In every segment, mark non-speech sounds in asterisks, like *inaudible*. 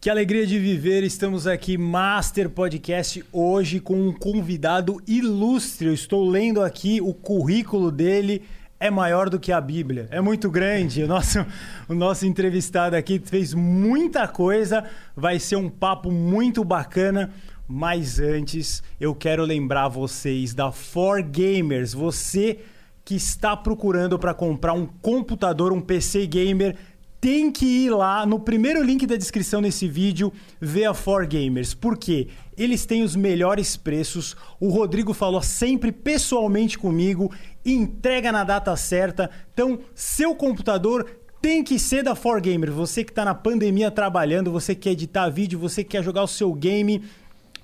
Que alegria de viver, estamos aqui, Master Podcast, hoje com um convidado ilustre. Eu estou lendo aqui o currículo dele, é maior do que a Bíblia, é muito grande. O nosso, o nosso entrevistado aqui fez muita coisa, vai ser um papo muito bacana. Mas antes, eu quero lembrar vocês da For Gamers. Você que está procurando para comprar um computador, um PC gamer tem que ir lá no primeiro link da descrição desse vídeo ver a 4Gamers. Por quê? Eles têm os melhores preços. O Rodrigo falou sempre pessoalmente comigo, entrega na data certa. Então, seu computador tem que ser da 4Gamers. Você que está na pandemia trabalhando, você que quer editar vídeo, você que quer jogar o seu game,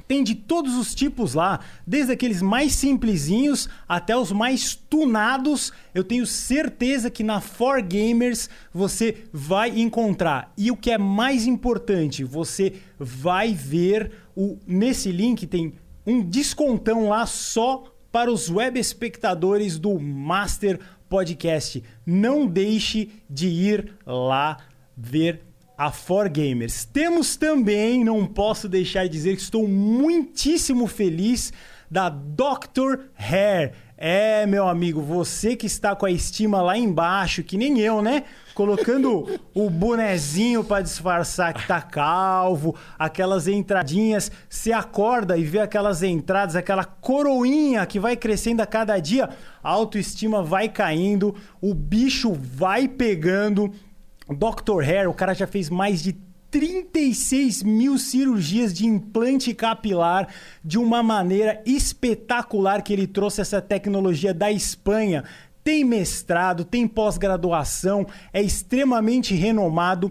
tem de todos os tipos lá, desde aqueles mais simplesinhos até os mais tunados. Eu tenho certeza que na 4Gamers você vai encontrar. E o que é mais importante, você vai ver o nesse link tem um descontão lá só para os web espectadores do Master Podcast. Não deixe de ir lá ver a For Gamers. Temos também, não posso deixar de dizer que estou muitíssimo feliz da Dr. Hair. É, meu amigo, você que está com a estima lá embaixo, que nem eu, né? Colocando *laughs* o bonezinho para disfarçar que tá calvo, aquelas entradinhas, você acorda e vê aquelas entradas, aquela coroinha que vai crescendo a cada dia, a autoestima vai caindo, o bicho vai pegando Dr. Hair, o cara já fez mais de 36 mil cirurgias de implante capilar de uma maneira espetacular que ele trouxe essa tecnologia da Espanha. Tem mestrado, tem pós-graduação, é extremamente renomado.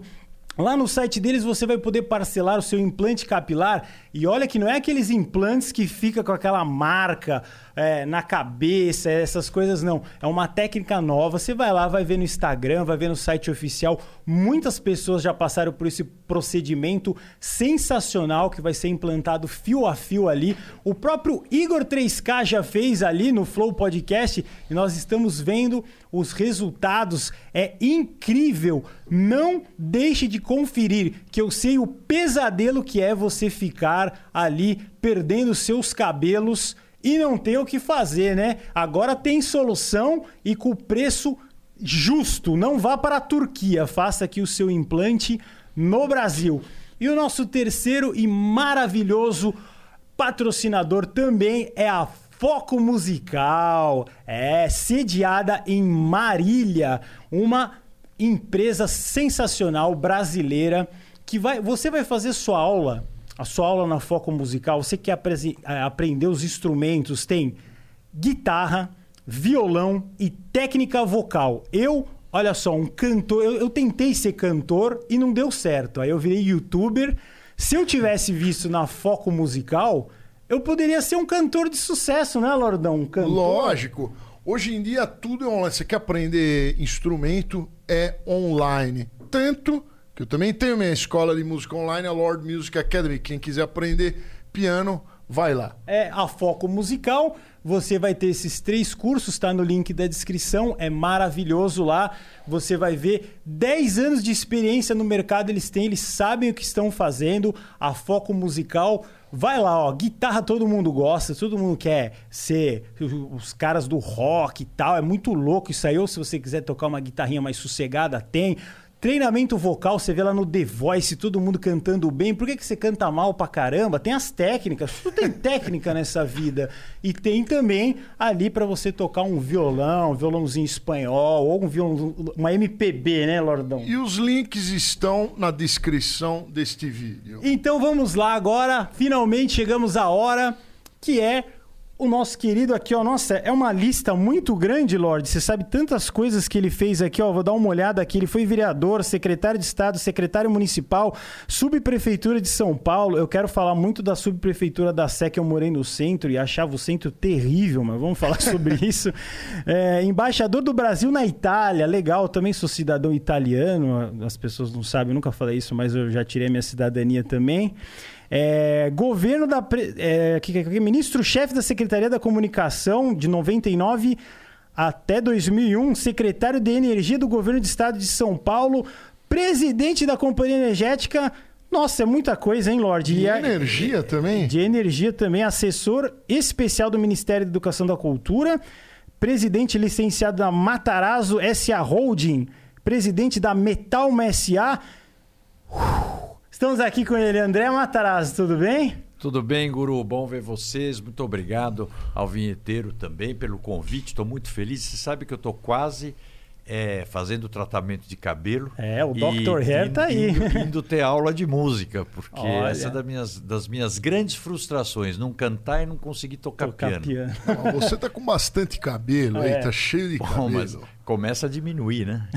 Lá no site deles você vai poder parcelar o seu implante capilar e olha que não é aqueles implantes que fica com aquela marca é, na cabeça, essas coisas não. É uma técnica nova. Você vai lá, vai ver no Instagram, vai ver no site oficial. Muitas pessoas já passaram por esse procedimento sensacional que vai ser implantado fio a fio ali. O próprio Igor 3K já fez ali no Flow Podcast e nós estamos vendo os resultados. É incrível. Não deixe de conferir, que eu sei o pesadelo que é você ficar ali perdendo seus cabelos e não tem o que fazer, né? Agora tem solução e com preço justo. Não vá para a Turquia, faça aqui o seu implante no Brasil. E o nosso terceiro e maravilhoso patrocinador também é a Foco Musical. É sediada em Marília, uma empresa sensacional brasileira que vai, você vai fazer sua aula a sua aula na Foco Musical, você quer é, aprender os instrumentos, tem guitarra, violão e técnica vocal. Eu, olha só, um cantor, eu, eu tentei ser cantor e não deu certo. Aí eu virei youtuber. Se eu tivesse visto na Foco Musical, eu poderia ser um cantor de sucesso, né, Lordão? Um cantor. Lógico. Hoje em dia tudo é online. Você quer aprender instrumento, é online. Tanto que eu também tenho minha escola de música online, a Lord Music Academy. Quem quiser aprender piano, vai lá. É a Foco Musical. Você vai ter esses três cursos, está no link da descrição, é maravilhoso lá. Você vai ver 10 anos de experiência no mercado eles têm, eles sabem o que estão fazendo. A Foco Musical Vai lá, ó, guitarra todo mundo gosta, todo mundo quer ser os caras do rock e tal. É muito louco isso aí. Ou se você quiser tocar uma guitarrinha mais sossegada, tem. Treinamento vocal, você vê lá no The Voice, todo mundo cantando bem. Por que, que você canta mal pra caramba? Tem as técnicas, tudo tem *laughs* técnica nessa vida. E tem também ali para você tocar um violão, um violãozinho espanhol, ou um violão, uma MPB, né, Lordão? E os links estão na descrição deste vídeo. Então vamos lá agora, finalmente chegamos à hora que é o nosso querido aqui, ó, nossa, é uma lista muito grande, Lorde. Você sabe tantas coisas que ele fez aqui, ó. Vou dar uma olhada aqui. Ele foi vereador, secretário de Estado, secretário municipal, subprefeitura de São Paulo. Eu quero falar muito da subprefeitura da Sé, que eu morei no centro e achava o centro terrível, mas vamos falar *laughs* sobre isso. É, embaixador do Brasil na Itália, legal. Também sou cidadão italiano. As pessoas não sabem, eu nunca falei isso, mas eu já tirei minha cidadania também. É, governo da. É, Ministro-chefe da Secretaria da Comunicação, de 99 até 2001, secretário de Energia do Governo do Estado de São Paulo, presidente da Companhia Energética Nossa, é muita coisa, hein, Lorde? De E a- energia também? De energia também, assessor especial do Ministério da Educação da Cultura, presidente licenciado da Matarazzo SA Holding, presidente da Metalma SA. Uh, Estamos aqui com ele, André Matarazzo, tudo bem? Tudo bem, Guru? Bom ver vocês. Muito obrigado ao vinheteiro também pelo convite. Estou muito feliz. Você sabe que eu estou quase é, fazendo tratamento de cabelo. É, o e Dr. Hair tá aí. Indo, indo ter aula de música, porque Olha. essa é das minhas, das minhas grandes frustrações. Não cantar e não conseguir tocar, Tocar piano. piano. Não, Você tá com bastante cabelo aí, É. tá cheio de Bom, cabelo. mas começa a diminuir, né?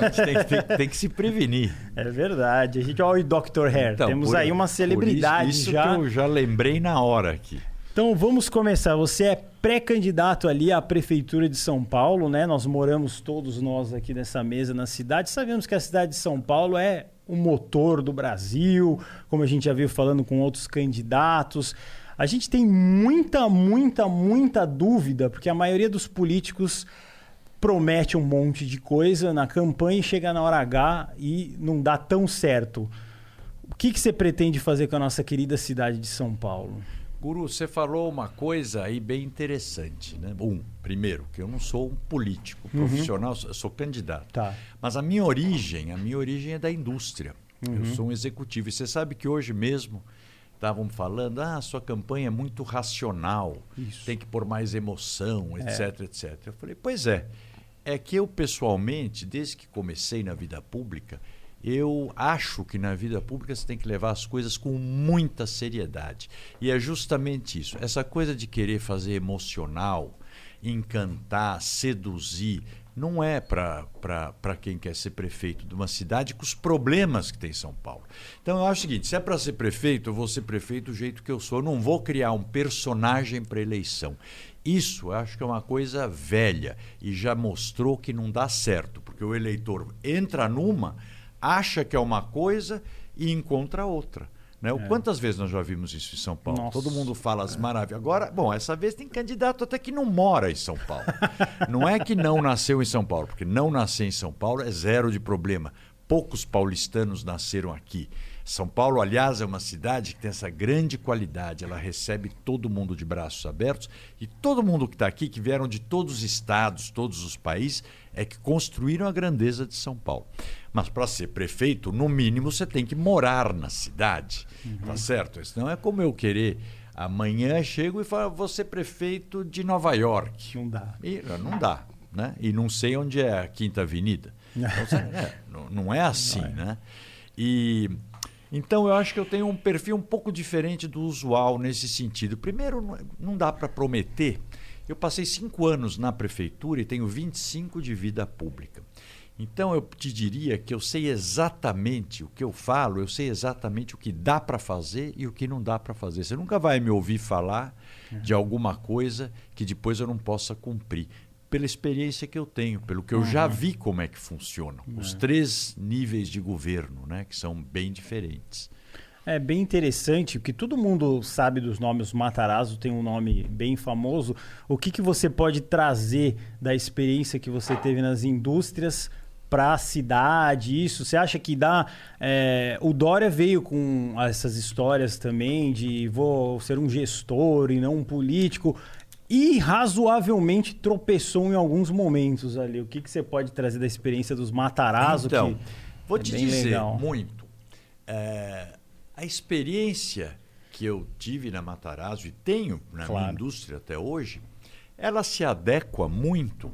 A gente tem, que- tem- *laughs* tem que se prevenir. É verdade. A gente, olha o Dr. Hair. Então, Temos por- aí uma por celebridade isso, isso já. que eu já lembrei na hora aqui. Então vamos começar. Você é pré-candidato ali à Prefeitura de São Paulo, né? Nós moramos todos nós aqui nessa mesa na cidade. Sabemos que a cidade de São Paulo é o motor do Brasil, como a gente já veio falando com outros candidatos. A gente tem muita, muita, muita dúvida, porque a maioria dos políticos promete um monte de coisa na campanha e chega na hora H e não dá tão certo. O que, que você pretende fazer com a nossa querida cidade de São Paulo? Guru, você falou uma coisa aí bem interessante, né? Um, primeiro, que eu não sou um político profissional, eu sou candidato. Tá. Mas a minha origem, a minha origem é da indústria. Eu sou um executivo. E você sabe que hoje mesmo estavam falando, ah, sua campanha é muito racional, Isso. tem que pôr mais emoção, etc, etc. Eu falei, pois é. É que eu pessoalmente, desde que comecei na vida pública, eu acho que na vida pública você tem que levar as coisas com muita seriedade. E é justamente isso. Essa coisa de querer fazer emocional, encantar, seduzir, não é para quem quer ser prefeito de uma cidade com os problemas que tem São Paulo. Então eu acho o seguinte: se é para ser prefeito, eu vou ser prefeito do jeito que eu sou. Eu não vou criar um personagem para eleição. Isso acho que é uma coisa velha e já mostrou que não dá certo, porque o eleitor entra numa, acha que é uma coisa e encontra outra. Né? Quantas vezes nós já vimos isso em São Paulo? Nossa. Todo mundo fala as maravilhas. Agora, bom, essa vez tem candidato até que não mora em São Paulo. *laughs* Não é que não nasceu em São Paulo, porque não nascer em São Paulo é zero de problema. Poucos paulistanos nasceram aqui. São Paulo, aliás, é uma cidade que tem essa grande qualidade. Ela recebe todo mundo de braços abertos e todo mundo que está aqui, que vieram de todos os estados, todos os países, é que construíram a grandeza de São Paulo. Mas para ser prefeito, no mínimo, você tem que morar na cidade, tá certo? Senão é como eu querer amanhã chego e falo, vou ser prefeito de Nova York. Não dá. E, não dá, né? E não sei onde é a Quinta Avenida. *laughs* Então, é, não, não é assim, né? E então eu acho que eu tenho um perfil um pouco diferente do usual nesse sentido. Primeiro, não- não dá para prometer. Eu passei cinco anos na prefeitura e tenho 25 de vida pública. Então eu te diria que eu sei exatamente o que eu falo, eu sei exatamente o que dá para fazer e o que não dá para fazer. Você nunca vai me ouvir falar de alguma coisa que depois eu não possa cumprir. Pela experiência que eu tenho, pelo que eu já vi como é que funciona. Os três níveis de governo, né, que são bem diferentes. É bem interessante, porque todo mundo sabe dos nomes. O Matarazzo tem um nome bem famoso. O que, que você pode trazer da experiência que você teve nas indústrias para a cidade? Isso, você acha que dá? é, o Dória veio com essas histórias também de vou ser um gestor e não um político. E razoavelmente tropeçou em alguns momentos ali. O que, que você pode trazer da experiência dos Matarazzo? Então, que vou é te dizer legal? muito. É, a experiência que eu tive na Matarazzo e tenho na Claro. minha indústria até hoje, ela se adequa muito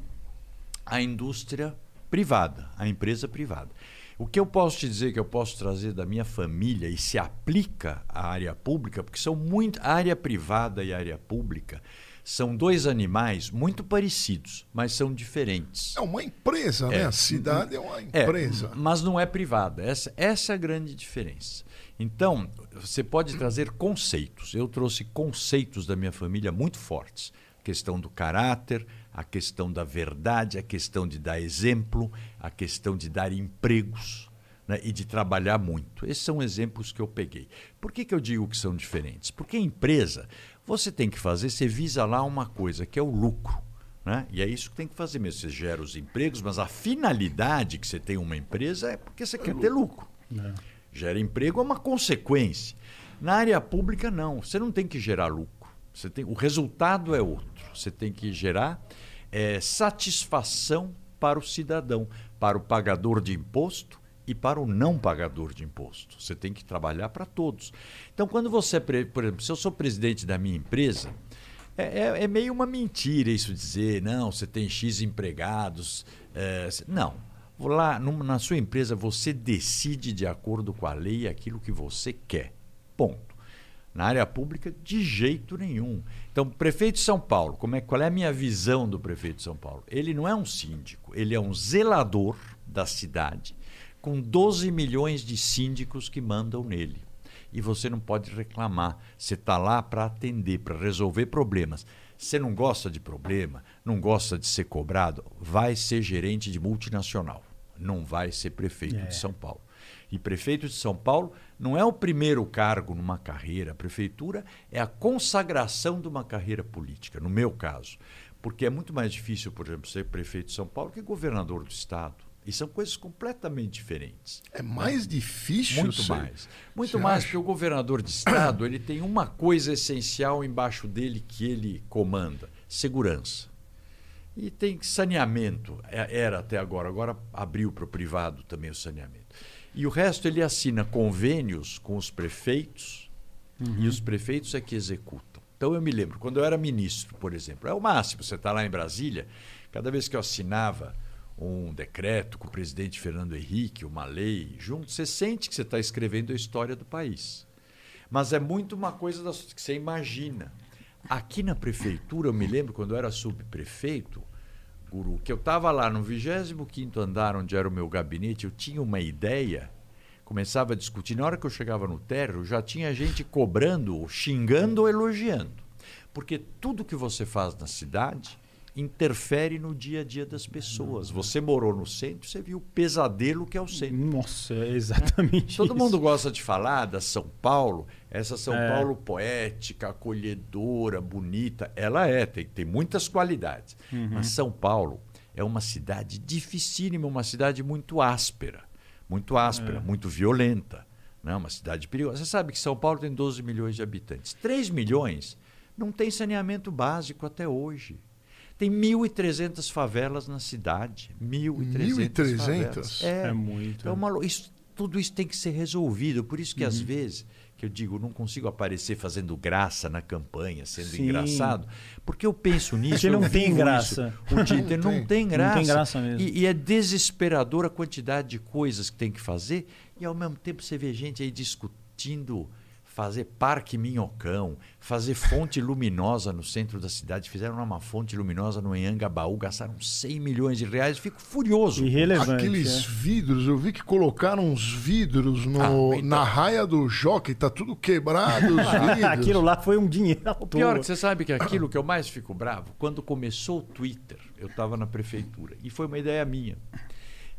à indústria privada, à empresa privada. O que eu posso te dizer que eu posso trazer da minha família e se aplica à área pública, porque são muito a área privada e a área pública são dois animais muito parecidos, mas são diferentes. É uma empresa, né? É. A cidade é uma É, empresa. mas não é privada. Essa, essa é a grande diferença. Então, você pode trazer conceitos. Eu trouxe conceitos da minha família muito fortes. A questão do caráter, a questão da verdade, a questão de dar exemplo, a questão de dar empregos né, e de trabalhar muito. Esses são exemplos que eu peguei. Por que, que eu digo que são diferentes? Porque a empresa, você tem que fazer, você visa lá uma coisa, que é o lucro. Né? E é isso que tem que fazer mesmo. Você gera os empregos, mas a finalidade que você tem uma empresa é porque você quer ter lucro. Gera emprego é uma consequência. Na área pública, não. Você não tem que gerar lucro. Você tem, o resultado é outro. Você tem que gerar é, satisfação para o cidadão, para o pagador de imposto e para o não pagador de imposto. Você tem que trabalhar para todos. Então, quando você, por exemplo, se eu sou presidente da minha empresa, é, é, é meio uma mentira isso dizer, não, você tem X empregados. É, não. Lá na sua empresa você decide de acordo com a lei aquilo que você quer. Ponto. Na área pública, de jeito nenhum. Então, prefeito de São Paulo, como é, qual é a minha visão do prefeito de São Paulo? Ele não é um síndico, ele é um zelador da cidade, com 12 milhões de síndicos que mandam nele. E você não pode reclamar. Você está lá para atender, para resolver problemas. Você não gosta de problema, não gosta de ser cobrado, vai ser gerente de multinacional. Não vai ser prefeito é. de São Paulo. E prefeito de São Paulo não é o primeiro cargo numa carreira. A prefeitura é a consagração de uma carreira política, no meu caso. Porque é muito mais difícil, por exemplo, ser prefeito de São Paulo que governador do Estado. E são coisas completamente diferentes. É mais difícil? Muito mais. Muito mais, acha? porque o governador de Estado ele tem uma coisa essencial embaixo dele que ele comanda: segurança. E tem saneamento. É, era até agora. Agora abriu para o privado também o saneamento. E o resto ele assina convênios com os prefeitos uhum. e os prefeitos é que executam. Então eu me lembro, quando eu era ministro, por exemplo, é o máximo, você está lá em Brasília, cada vez que eu assinava um decreto com o presidente Fernando Henrique, uma lei, junto, você sente que você está escrevendo a história do país. Mas é muito uma coisa que você imagina. Aqui na prefeitura, eu me lembro quando eu era subprefeito, Guru, que eu estava lá no 25 andar, onde era o meu gabinete, eu tinha uma ideia, começava a discutir. Na hora que eu chegava no térreo, já tinha gente cobrando, xingando ou elogiando. Porque tudo que você faz na cidade interfere no dia a dia das pessoas. Você morou no centro, você viu o pesadelo que é o centro. Nossa, é exatamente. *laughs* Todo isso. mundo gosta de falar da São Paulo, essa São é. Paulo poética, acolhedora, bonita. Ela é, tem, tem muitas qualidades. Uhum. Mas São Paulo é uma cidade dificílima, uma cidade muito áspera. Muito áspera, é. muito violenta. Né? Uma cidade perigosa. Você sabe que São Paulo tem 12 milhões de habitantes. 3 milhões não tem saneamento básico até hoje. Tem 1.300 favelas na cidade. 1.300 favelas. É, é muito. É uma, isso, tudo isso tem que ser resolvido. Por isso que, uhum. às vezes, que eu digo, não consigo aparecer fazendo graça na campanha, sendo Sim. engraçado, porque eu penso nisso. Porque não tem graça. Isso, o Twitter não, não tem graça. Não tem graça mesmo. E, e é desesperador a quantidade de coisas que tem que fazer, e ao mesmo tempo você vê gente aí discutindo fazer parque minhocão, fazer fonte luminosa no centro da cidade. Fizeram uma fonte luminosa no Enhangabaú, gastaram 100 milhões de reais. Fico furioso. Irrelevante. Aqueles é. vidros, eu vi que colocaram uns vidros no, ah, então... na raia do jockey, tá tudo quebrado. *laughs* aquilo lá foi um dinheiro. Pior é que você sabe que aquilo que eu mais fico bravo, quando começou o Twitter, eu estava na prefeitura, e foi uma ideia minha,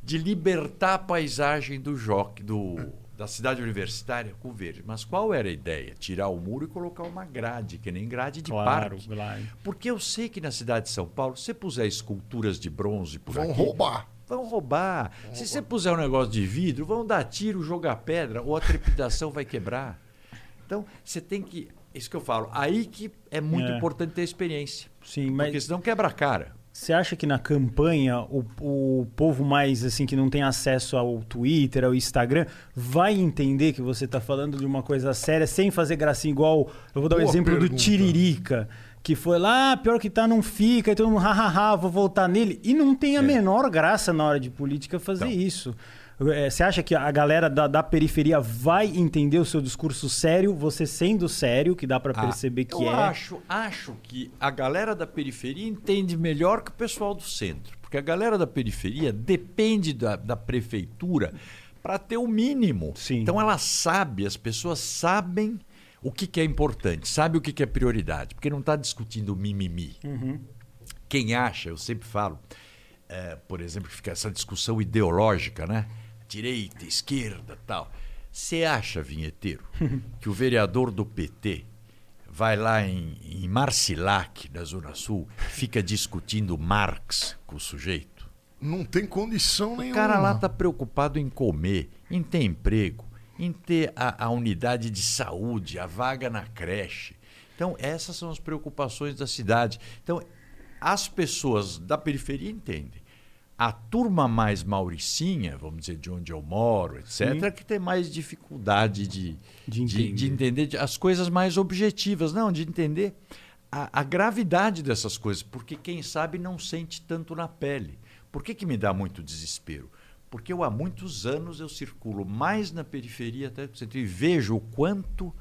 de libertar a paisagem do jockey, do da cidade universitária com verde. Mas qual era a ideia? Tirar o muro e colocar uma grade, que nem grade de claro, parque. Claro. Porque eu sei que na cidade de São Paulo, se você puser esculturas de bronze por vão aqui... Vão roubar. Vão roubar. Vão se roubar. você puser um negócio de vidro, vão dar tiro, jogar pedra, ou a trepidação vai quebrar. Então, você tem que... Isso que eu falo. Aí que é muito é. importante ter experiência. Sim, mas... Porque senão quebra a cara. Você acha que na campanha o, o povo mais assim que não tem acesso ao Twitter, ao Instagram, vai entender que você está falando de uma coisa séria sem fazer gracinha igual. Eu vou dar o um exemplo pergunta. do Tiririca, que foi lá, ah, pior que tá, não fica, e todo mundo, hahaha, vou voltar nele. E não tem a é. menor graça na hora de política fazer então. isso. É, você acha que a galera da, da, periferia vai entender o seu discurso sério, você sendo sério, que dá para ah, perceber ah, que eu é? Eu acho, acho que a galera da periferia entende melhor que o pessoal do centro. Porque a galera da periferia depende da, da prefeitura para ter o mínimo. Sim. Então ela sabe, as pessoas sabem o que, que é importante, sabe o que, que é prioridade, porque não está discutindo mimimi. Uhum. Quem acha, eu sempre falo, é, por exemplo, que fica essa discussão ideológica, né? Direita, esquerda tal. Você acha, vinheteiro, *laughs* que o vereador do PT vai lá em, em Marcilac, na Zona Sul, fica discutindo Marx com o sujeito? Não tem condição nenhuma. O cara lá está preocupado em comer, em ter emprego, em ter a, a unidade de saúde, a vaga na creche. Então, essas são as preocupações da cidade. Então, as pessoas da periferia entendem. A turma mais mauricinha, vamos dizer, de onde eu moro, etc., Sim. que tem mais dificuldade de, De de, de entender as coisas mais objetivas. Não, de entender a, a gravidade dessas coisas. Porque quem sabe não sente tanto na pele. Por que, que me dá muito desespero? Porque eu há muitos anos eu circulo mais na periferia até do centro e vejo o quanto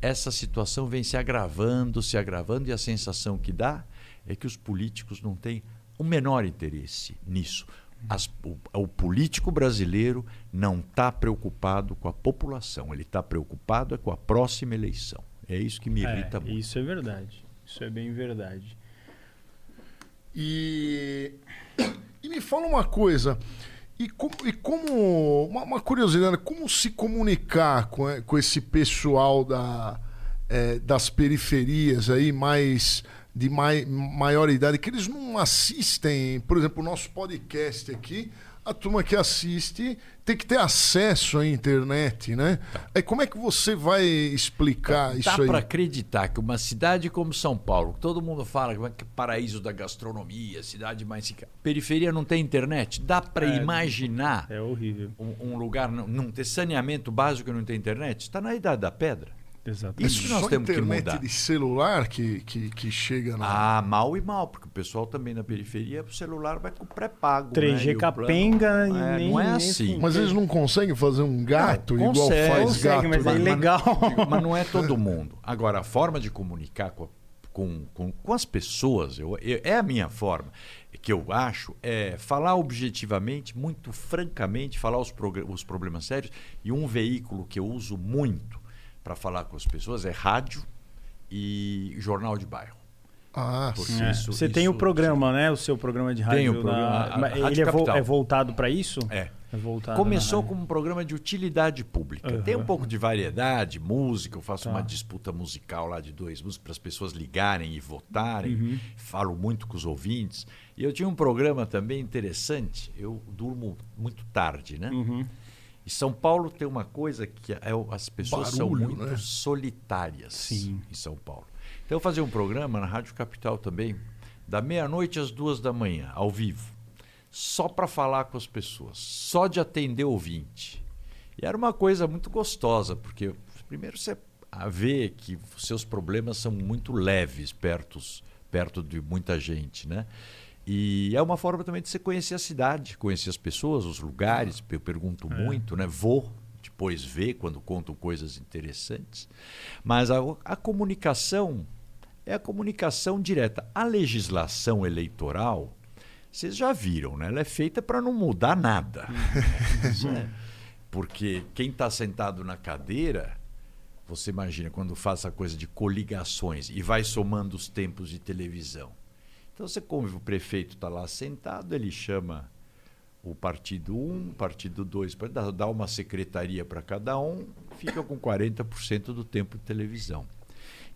essa situação vem se agravando, se agravando, e a sensação que dá é que os políticos não têm o menor interesse nisso. As- o, o político brasileiro não está preocupado com a população, ele está preocupado é com a próxima eleição. É isso que me irrita É, muito. isso é verdade. Isso é bem verdade. E, e me fala uma coisa. E como, e como uma, uma curiosidade, como se comunicar com, eh, com esse pessoal da, eh, das periferias aí, mais de mai, maior idade, que eles não assistem, por exemplo, o nosso podcast aqui, a turma que assiste tem que ter acesso à internet, né? Aí como é que você vai explicar Dá isso aí? para acreditar que uma cidade como São Paulo, que todo mundo fala que é paraíso da gastronomia, cidade mais rica, periferia não tem internet? Dá para É, imaginar É horrível. um, um lugar não, não ter saneamento básico e não ter internet? Está na idade da pedra. Exatamente. Isso que nós Só temos que internet mudar. de celular que, que, que chega na. Ah, mal e mal, porque o pessoal também na periferia, o celular vai com pré-pago. 3G né? E capenga plano- e É, nem- Não é assim. Mas eles não conseguem fazer um gato Não, igual consegue. faz Consegue, gato. mas né? é ilegal. Mas não é todo mundo. Agora, a forma de comunicar com, a- com, com, com as pessoas, eu, eu- é a minha forma, que eu acho, é falar objetivamente, muito francamente, falar os, os problemas sérios. E um veículo que eu uso muito para falar com as pessoas é rádio e jornal de bairro. Ah, sim. É. isso- Você tem isso- o programa, né? O seu programa de rádio. Tem o programa, na- a- a Ele é, vo- é voltado para isso? É. É voltado Começou como um programa de utilidade pública. Aham. Tem um pouco de variedade, música, eu faço Tá. uma disputa musical lá de dois músicos para as pessoas ligarem e votarem. Uhum. Falo muito com os ouvintes. E eu tinha um programa também interessante. Eu durmo muito tarde, né? Uhum. E São Paulo tem uma coisa que é, as pessoas são Barulho, muito né? solitárias Sim. em São Paulo. Então eu fazia um programa na Rádio Capital também, da meia-noite às duas da manhã, ao vivo, só para falar com as pessoas, só de atender ouvinte. E era uma coisa muito gostosa, porque primeiro você vê que seus problemas são muito leves perto, perto de muita gente, né? E é uma forma também de você conhecer a cidade, conhecer as pessoas, os lugares. Eu pergunto muito, né? Vou depois ver quando contam coisas interessantes. Mas a, a comunicação é a comunicação direta. A legislação eleitoral, vocês já viram, né? Ela é feita para não mudar nada. Isso é. Porque quem está sentado na cadeira, você imagina quando faz essa coisa de coligações e vai somando os tempos de televisão. Então você convive, o prefeito está lá sentado, ele chama o partido 1, o partido 2, dá dá uma secretaria para cada um, fica com 40% do tempo de televisão.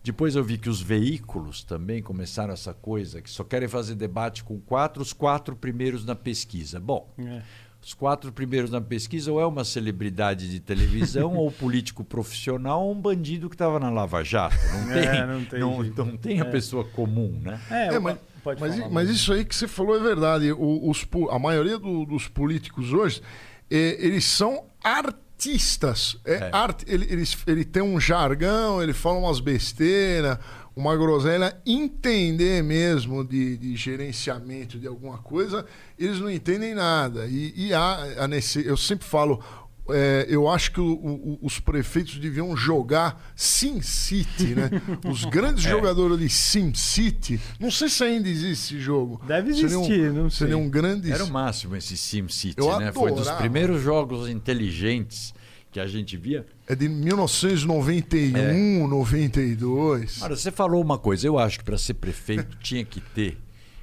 Depois eu vi que os veículos também começaram essa coisa, que só querem fazer debate com quatro, os quatro primeiros na pesquisa. Bom, É. os quatro primeiros na pesquisa ou é uma celebridade de televisão, *laughs* ou político profissional, ou um bandido que estava na Lava Jato. Não tem, É, não tem não, não tem a É. pessoa comum, né? É, É, mas, pode mas, falar, mas isso aí que você falou é verdade. O- os a maioria do- dos políticos hoje, eh, eles são artistas. É, É. Arte, ele, eles, ele tem um jargão, ele fala umas besteiras, uma groselha. Entender mesmo de, de gerenciamento de alguma coisa, eles não entendem nada. E, e há a nesse, eu sempre falo. É, eu acho que o- o- os prefeitos deviam jogar Sim City, né? *laughs* Os grandes É. jogadores de Sim City. Não sei se ainda existe esse jogo. Deve Seria um- existir, não sei. Seria um grande. Era o máximo esse SimCity, Eu né? Foi dos adorava. primeiros jogos inteligentes que a gente via. É de 1991, É. 92. Olha, você falou uma coisa, eu acho que para ser prefeito tinha que ter.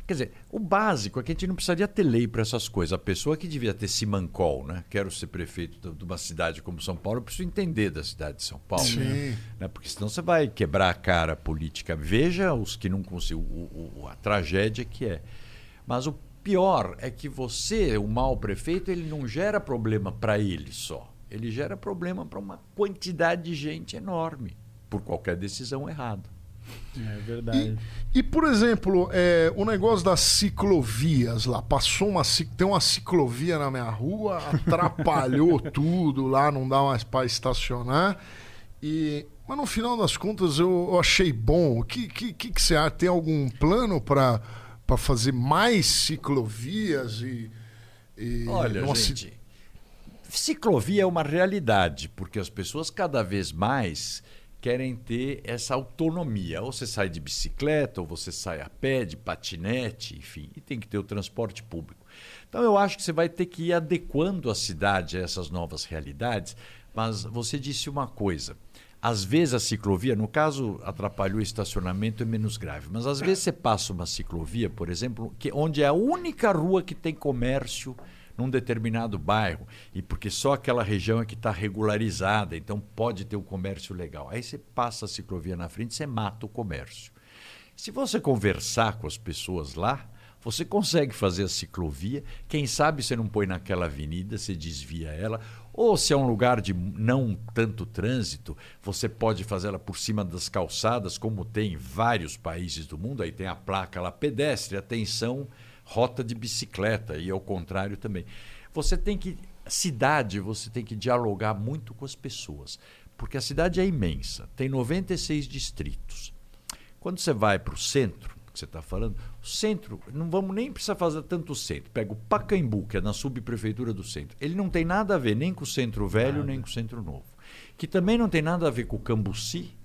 Quer dizer, o básico é que a gente não precisaria ter lei para essas coisas. A pessoa que devia ter Simancol, né? Quero ser prefeito de- uma cidade como São Paulo, eu preciso entender da cidade de São Paulo. Sim. Né? Porque senão você vai quebrar a cara política. Veja os que não conseguem, a tragédia que é. Mas o pior é que você, o mau prefeito, ele não gera problema para ele só. ele gera problema para uma quantidade de gente enorme por qualquer decisão errada. É verdade. E, e por exemplo, é, o negócio das ciclovias lá, passou uma tem uma ciclovia na minha rua, atrapalhou *laughs* tudo lá, não dá mais para estacionar. E mas no final das contas eu, eu achei bom. O que, que, que, que você acha? Tem algum plano para fazer mais ciclovias e. e Olha, gente, ciclovia é uma realidade, porque as pessoas cada vez mais querem ter essa autonomia. Ou você sai de bicicleta, ou você sai a pé, de patinete, enfim, e tem que ter o transporte público. Então eu acho que você vai ter que ir adequando a cidade a essas novas realidades, mas você disse uma coisa. Às vezes a ciclovia, no caso, atrapalhou o estacionamento é menos grave, mas às vezes você passa uma ciclovia, por exemplo, que, onde é a única rua que tem comércio num determinado bairro, e porque só aquela região é que está regularizada, então pode ter um comércio legal. Aí você passa a ciclovia na frente, você mata o comércio. Se você conversar com as pessoas lá, você consegue fazer a ciclovia. Quem sabe você não põe naquela avenida, você desvia ela. Ou se é um lugar de não tanto trânsito, você pode fazer ela por cima das calçadas, como tem em vários países do mundo. Aí tem a placa lá, pedestre, atenção, rota de bicicleta, e ao contrário também. Você tem que. Cidade, você tem que dialogar muito com as pessoas. Porque a cidade é imensa, tem 96 distritos. Quando você vai para o centro, que você está falando, centro, não vamos nem precisar fazer tanto centro. Pega o Pacaembu, que é na subprefeitura do centro. Ele não tem nada a ver nem com o centro velho, nada. nem com o centro novo. Que também não tem nada a ver com o Cambuci,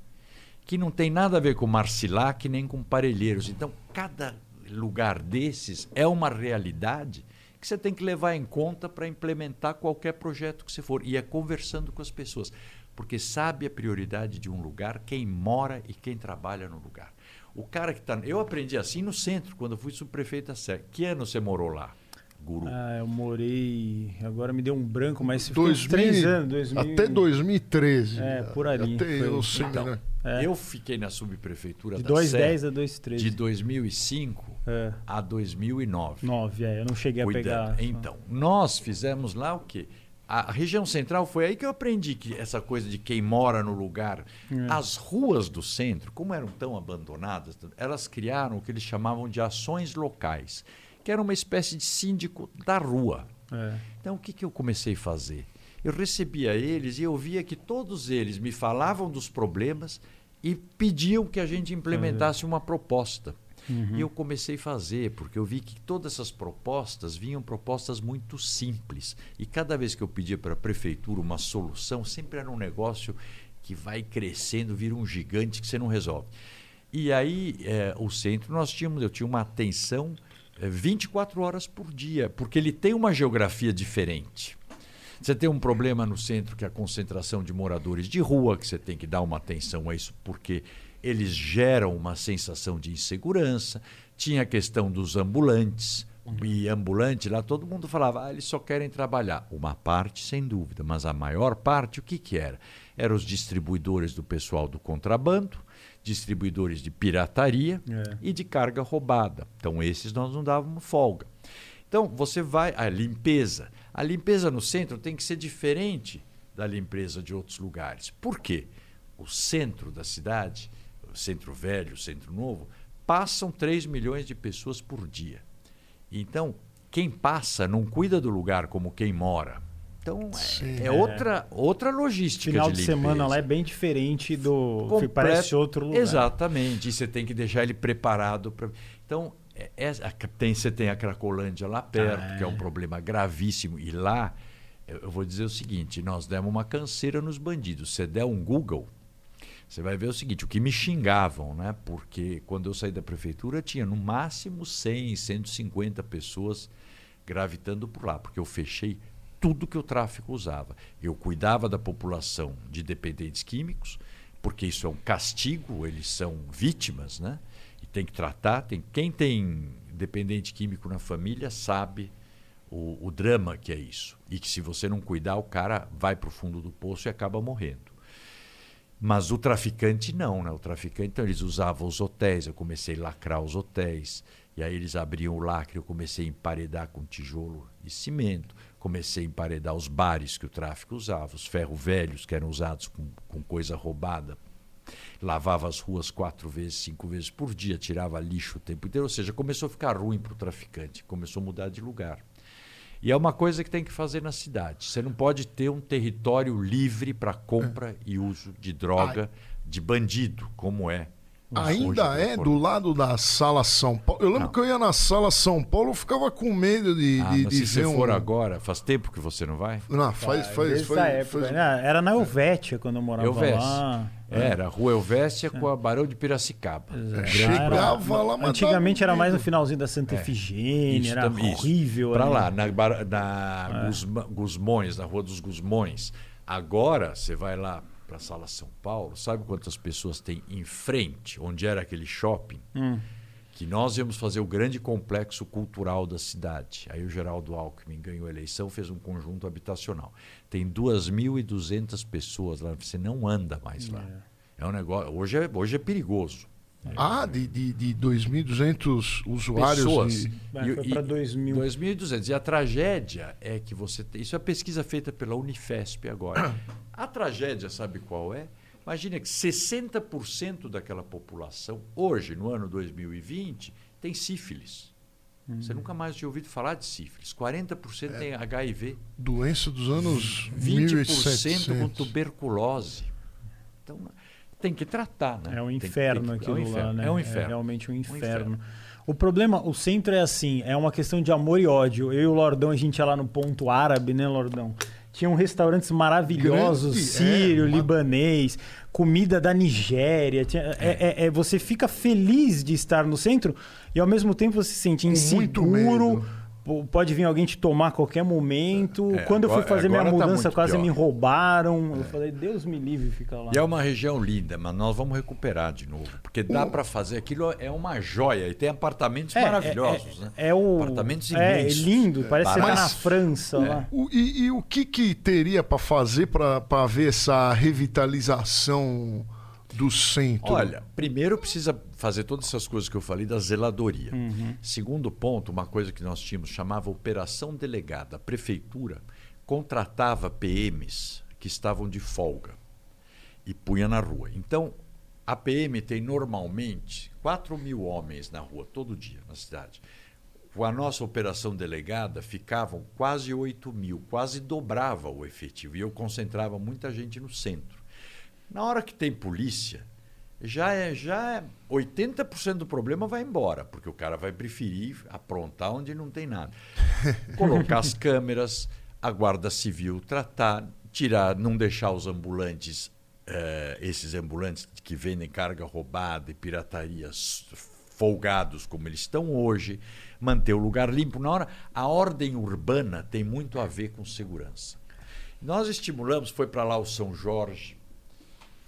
que não tem nada a ver com Marcilac, nem com Parelheiros. Então, cada lugar desses é uma realidade que você tem que levar em conta para implementar qualquer projeto que você for. E é conversando com as pessoas. Porque sabe a prioridade de um lugar quem mora e quem trabalha no lugar. O cara que está. Eu aprendi assim no centro, quando eu fui subprefeito da Sé. Que ano você morou lá? Guru. Ah, eu morei. Agora me deu um branco, mas ficou 2000, três anos. 2000... Até 2013. É, por ali. Até eu, sei, então, né? é. eu fiquei na subprefeitura de da 2010 a 2013. De 2005 é. a 2009. 9, é. Eu não cheguei Cuidando. a pegar. Então, nós fizemos lá o quê? a região central foi aí que eu aprendi que essa coisa de quem mora no lugar. É. As ruas do centro, como eram tão abandonadas, elas criaram o que eles chamavam de ações locais, que era uma espécie de síndico da rua. É. Então, o que, que eu comecei a fazer? Eu recebia eles e eu via que todos eles me falavam dos problemas e pediam que a gente implementasse uma proposta. Uhum. E eu comecei a fazer, porque eu vi que todas essas propostas vinham propostas muito simples. E cada vez que eu pedia para a prefeitura uma solução, sempre era um negócio que vai crescendo, vira um gigante que você não resolve. E aí, é, o centro, nós tínhamos, eu tinha uma atenção 24 horas por dia, porque ele tem uma geografia diferente. Você tem um problema no centro que é a concentração de moradores de rua, que você tem que dar uma atenção a isso, porque eles geram uma sensação de insegurança. Tinha a questão dos ambulantes. E ambulante lá, todo mundo falava, ah, eles só querem trabalhar. Uma parte, sem dúvida, mas a maior parte, o que, que era? Eram os distribuidores do pessoal do contrabando, distribuidores de pirataria é. e de carga roubada. Então, esses nós não dávamos folga. Então, você vai. A limpeza. A limpeza no centro tem que ser diferente da limpeza de outros lugares. Por quê? O centro da cidade Centro Velho, Centro Novo, passam 3 milhões de pessoas por dia. Então, quem passa não cuida do lugar como quem mora. Então, é, é, outra, outra logística. Final de, de semana lá é bem diferente do. Completo, parece outro lugar. Exatamente. E você tem que deixar ele preparado. Pra... Então, é, é, tem, você tem a Cracolândia lá perto, ah, é. que é um problema gravíssimo. E lá, eu vou dizer o seguinte: nós demos uma canseira nos bandidos. Você der um Google, você vai ver o seguinte, o que me xingavam, né? Porque quando eu saí da prefeitura tinha no máximo 100, 150 pessoas gravitando por lá, porque eu fechei tudo que o tráfico usava. Eu cuidava da população de dependentes químicos, porque isso é um castigo, eles são vítimas, né? E tem que tratar. Tem, quem tem dependente químico na família sabe o, o drama que é isso. E que se você não cuidar, o cara vai para o fundo do poço e acaba morrendo. Mas o traficante não, né? O traficante, então, eles usavam os hotéis, eu comecei a lacrar os hotéis. E aí eles abriam o lacre, eu comecei a emparedar com tijolo e cimento. Comecei a emparedar os bares que o tráfico usava, os ferro velhos que eram usados com, com coisa roubada. Lavava as ruas quatro vezes, cinco vezes por dia, tirava lixo o tempo inteiro. Ou seja, começou a ficar ruim para o traficante, começou a mudar de lugar. E é uma coisa que tem que fazer na cidade. Você não pode ter um território livre para compra e uso de droga de bandido, como é. Ainda é do lado da Sala São Paulo. Eu lembro Não. que eu ia na Sala São Paulo, eu ficava com medo de, Ah, de, mas de se ver você um. for agora, faz tempo que você não vai? Não, faz, Ah, faz, faz, época, faz- né? Era na Helvétia quando eu morava Elvéstia. lá. Era, Rua Elvéstia com a Barão de Piracicaba. Já Chegava era- lá, mas Antigamente era mais no finalzinho da Santa Efigênia, Isso era também, horrível. Pra ali. lá, na, na Gusma- Gusmões, na Rua dos Gusmões. Agora, você vai lá para a Sala São Paulo, sabe quantas pessoas tem em frente, onde era aquele shopping? Hum. Que nós íamos fazer o grande complexo cultural da cidade. Aí o Geraldo Alckmin ganhou a eleição, fez um conjunto habitacional. Tem 2.200 pessoas lá, você não anda mais lá. É um negócio. Hoje é, hoje é perigoso. Ah, de, de, de 2.200 usuários. pessoas. de- Vai, foi pra 2000. 2.200. E a tragédia é que você tem. Isso é pesquisa feita pela Unifesp agora. A tragédia, sabe qual é? Imagina que 60% daquela população, hoje, no ano 2020, tem sífilis. Você nunca mais tinha ouvido falar de sífilis. 40% tem HIV. Doença dos anos 20% com 1700. tuberculose. Então, tem que tratar, né? É um Tem inferno tem que- aquilo é um inferno. lá, né? É um inferno. realmente um inferno. inferno. O problema, o centro é assim, é uma questão de amor e ódio. Eu e o Lordão, a gente ia lá no ponto árabe, né, Lordão? Tinham restaurantes maravilhosos, Grande, sírio, é, uma- libanês, comida da Nigéria. Tinha- é- é- é- você fica feliz de estar no centro e ao mesmo tempo você se sente inseguro. Pode vir alguém te tomar a qualquer momento. É, Quando eu fui agora- fazer minha agora tá mudança, muito quase pior. me roubaram. Eu falei, Deus me livre ficar lá. E é uma região linda, mas nós vamos recuperar de novo. Porque dá para fazer aquilo, é uma joia. E tem apartamentos É, maravilhosos, é, né? É o. Apartamentos é, imensos. lindo, parece que você tá Mas- na França lá. O- e, e o que, que teria para fazer para ver essa revitalização do centro? Olha, primeiro precisa fazer todas essas coisas que eu falei da zeladoria. Segundo ponto, uma coisa que nós tínhamos chamava operação delegada. A prefeitura contratava PMs que estavam de folga e punha na rua. Então, a PM tem normalmente 4 mil homens na rua todo dia na cidade. Com a nossa operação delegada, ficavam quase 8 mil, quase dobrava o efetivo. E eu concentrava muita gente no centro. Na hora que tem polícia, já é, já é 80% do problema vai embora, porque o cara vai preferir aprontar onde não tem nada. *laughs* Colocar as câmeras, a Guarda Civil tratar, tirar, não deixar os ambulantes, eh, esses ambulantes que vendem carga roubada e pirataria s- folgados como eles estão hoje, manter o lugar limpo. Na hora, a ordem urbana tem muito a ver com segurança. Nós estimulamos, foi para lá o São Jorge,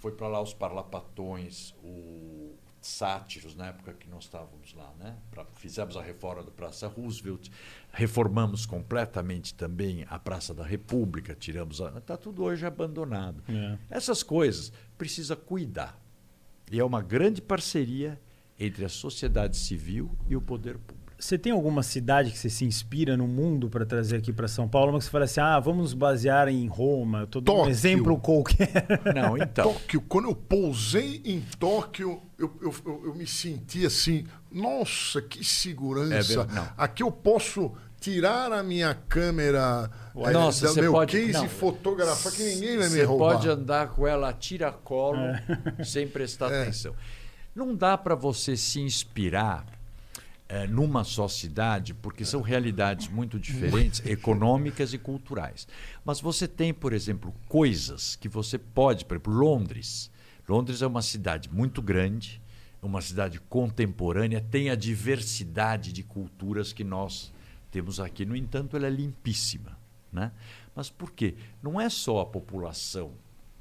foi para lá os parlapatões, o sátiros, na época que nós estávamos lá, né? Pra- fizemos a reforma da Praça Roosevelt, reformamos completamente também a Praça da República, tiramos a... Está tudo hoje abandonado. É. Essas coisas precisa cuidar. E é uma grande parceria entre a sociedade civil e o poder público. Você tem alguma cidade que você se inspira no mundo para trazer aqui para São Paulo? Mas que você fala assim, ah, vamos nos basear em Roma. Eu tô dando um Tóquio. exemplo qualquer. *laughs* Não, então. Tóquio, quando eu pousei em Tóquio, eu, eu, eu, eu me senti assim, nossa, que É segurança. não. Aqui eu posso tirar a minha câmera, eh, Nossa, do você meu pode- case não. e fotografar que ninguém vai me Você roubar. pode andar com ela a tiracolo sem prestar *laughs* É. atenção. Não dá para você se inspirar eh, numa só cidade, porque são realidades muito diferentes, econômicas e culturais. Mas você tem, por exemplo, coisas que você pode, por exemplo, Londres. Londres é uma cidade muito grande, uma cidade contemporânea, tem a diversidade de culturas que nós temos aqui. No entanto, ela é limpíssima. Né? Mas por quê? Não é só a população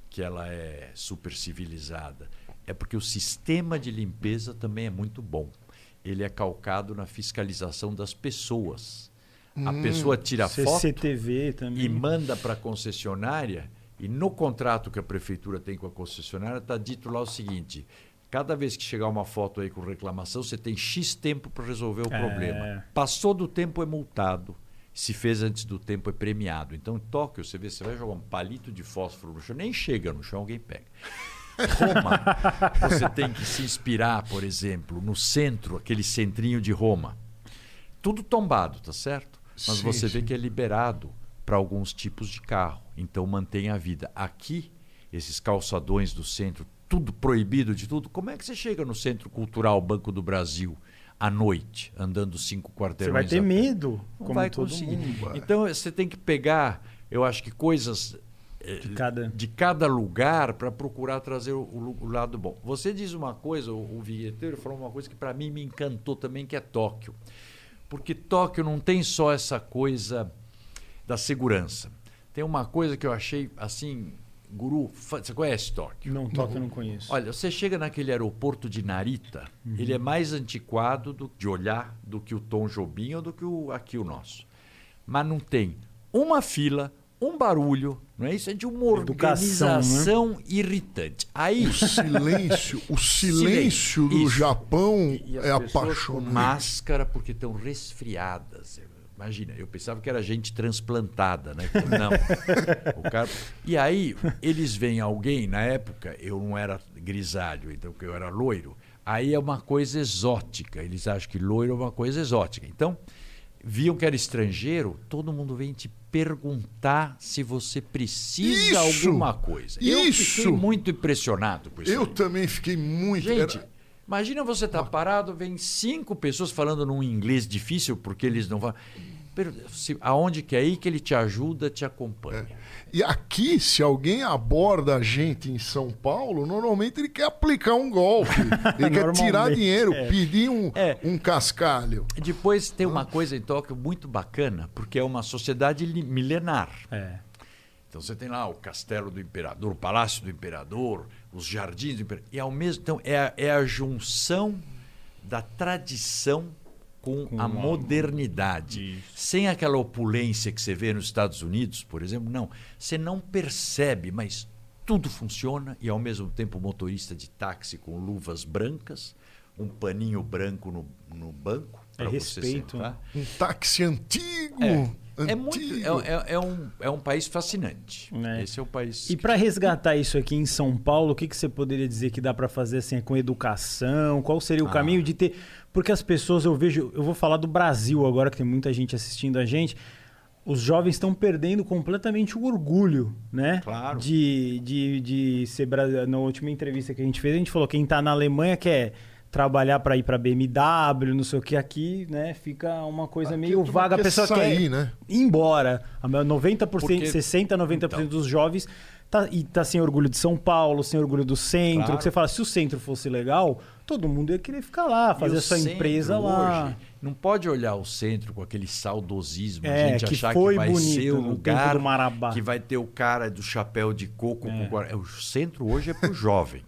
que ela é super civilizada, é porque o sistema de limpeza também é muito bom. Ele é calcado na fiscalização das pessoas. A pessoa tira foto CCTV também. e manda para a concessionária, e no contrato que a prefeitura tem com a concessionária está dito lá o seguinte: Cada vez que chegar uma foto aí com reclamação, você tem X tempo para resolver o É. problema. Passou do tempo é multado. Se fez antes do tempo é premiado. Então, em Tóquio, você vê, você vai jogar um palito de fósforo no chão, nem chega no chão, alguém pega. Roma, você tem que se inspirar, por exemplo, no centro, aquele centrinho de Roma. Tudo tombado, tá certo? Mas Sim, você vê sim. que é liberado para alguns tipos de carro. Então mantém a vida. Aqui, esses calçadões do centro, tudo proibido de tudo. Como é que você chega no Centro Cultural Banco do Brasil à noite, andando cinco Você quarteirões? vai ter medo, Não como vai todo conseguir. mundo. Então você tem que pegar, eu acho que coisas De cada... de cada lugar para procurar trazer o, o- lado bom. Você diz uma coisa, o, o vinheteiro falou uma coisa que para mim me encantou também, que é Tóquio. Porque Tóquio não tem só essa coisa da segurança. Tem uma coisa que eu achei assim, guru, você conhece Tóquio? Não, toque eu não conheço. Olha, você chega naquele aeroporto de Narita, ele é mais antiquado do, de olhar do que o Tom Jobim ou do que o, aqui o nosso. Mas não tem uma fila, um barulho, não é isso? É de uma Educação, né? organização irritante. Aí O silêncio, o silêncio do Isso. Japão e as é apaixonante. máscara porque estão resfriadas. Imagina, eu pensava que era gente transplantada, né? Não. *laughs* O cara... E aí, eles veem alguém, na época, eu não era grisalho, então eu era loiro. Aí é uma coisa exótica. Eles acham que loiro é uma coisa exótica. Então, viam que era estrangeiro, todo mundo vem te perguntar se você precisa Isso! alguma coisa. Eu fiquei Isso! muito impressionado com isso. Eu aí. também fiquei muito. Gente, era- imagina você estar parado, vem cinco pessoas falando num inglês difícil, porque eles não vão. Se, aonde que é aí que ele te ajuda, te acompanha. E aqui, se alguém aborda a gente em São Paulo, normalmente ele quer aplicar um golpe. *laughs* Ele quer tirar dinheiro, é. pedir um, É. um cascalho. Depois tem uma coisa em Tóquio muito bacana, porque é uma sociedade milenar. É. Então você tem lá o castelo do imperador, o palácio do imperador, os jardins do imperador. E ao mesmo tempo é a, é a junção da tradição com, a modernidade. Sem aquela opulência que você vê nos Estados Unidos, por exemplo, não. Você não percebe, mas tudo funciona e ao mesmo tempo o motorista de táxi com luvas brancas, um paninho branco no, no banco É para você respeito, sentar. Um táxi antigo. É, é muito, é, é- é um, é um país fascinante. É. Esse é o país. E para resgatar isso aqui em São Paulo, o que, que você poderia dizer que dá para fazer assim com educação? Qual seria o Ah. caminho de ter? Porque as pessoas eu vejo, eu vou falar do Brasil agora que tem muita gente assistindo a gente. Os jovens estão perdendo completamente o orgulho, né? Claro. De, de, de ser na última entrevista que a gente fez, a gente falou quem está na Alemanha quer trabalhar para ir para BMW, não sei o que aqui, né? Fica uma coisa Aqui meio vaga, a pessoa sair, quer né? ir embora. A maior- 90%, Porque- 60, 90% Então. dos jovens tá, e tá sem orgulho de São Paulo, sem orgulho do centro. Claro. Que você fala, se o centro fosse legal, todo mundo ia querer ficar lá, fazer sua empresa lá. hoje Não pode olhar o centro com aquele saudosismo, É, a gente que achar foi que vai bonito ser o lugar do Marabá. que vai ter o cara do chapéu de coco. É. Com guarda- o centro hoje é para o jovem.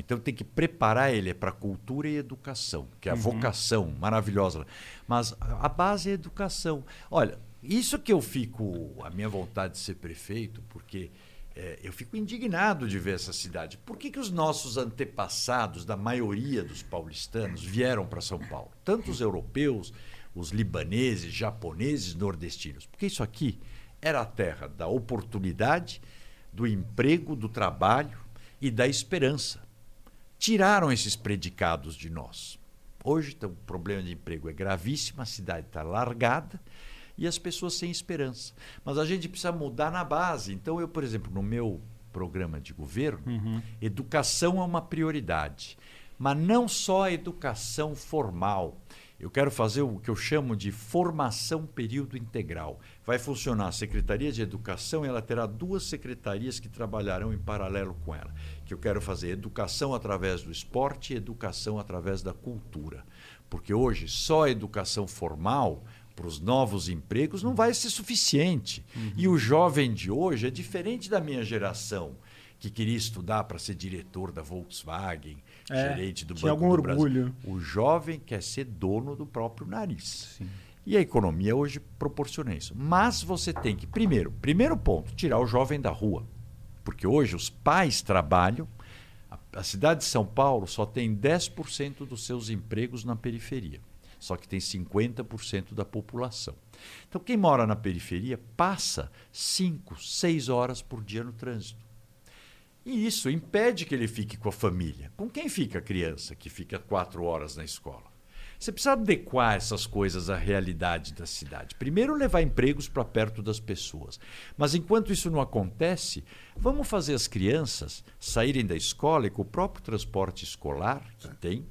Então tem que preparar ele para cultura e educação, que é a Uhum. vocação maravilhosa. Mas a base é a educação. Olha, isso que eu fico, a minha vontade de ser prefeito, porque é, eu fico indignado de ver essa cidade. Por que, que os nossos antepassados, da maioria dos paulistanos, vieram para São Paulo? Tanto os europeus, os libaneses, japoneses, nordestinos. Porque isso aqui era a terra da oportunidade, do emprego, do trabalho e da esperança. Tiraram esses predicados de nós. Hoje então, o problema de emprego é gravíssimo, a cidade está largada e as pessoas sem esperança. Mas a gente precisa mudar na base. Então, eu, por exemplo, no meu programa de governo, educação é uma prioridade. Mas não só a educação formal. Eu quero fazer o que eu chamo de formação período integral. Vai funcionar a Secretaria de Educação e ela terá duas secretarias que trabalharão em paralelo com ela. Que eu quero fazer educação através do esporte e educação através da cultura. Porque hoje só a educação formal para os novos empregos não vai ser suficiente. E o jovem de hoje é diferente da minha geração, que queria estudar para ser diretor da Volkswagen, É, gerente do tinha Banco algum do Brasil. orgulho. O jovem quer ser dono do próprio nariz. E a economia hoje proporciona isso. Mas você tem que, primeiro, primeiro ponto, tirar o jovem da rua. Porque hoje os pais trabalham, A, cidade de São Paulo só tem 10% dos seus empregos na periferia. Só que tem 50% da população. Então, quem mora na periferia passa 5, 6 horas por dia no trânsito. E isso impede que ele fique com a família. Com quem fica a criança que fica quatro horas na escola? Você precisa adequar essas coisas à realidade da cidade. Primeiro, levar empregos para perto das pessoas. Mas enquanto isso não acontece, vamos fazer as crianças saírem da escola e com o próprio transporte escolar que tem,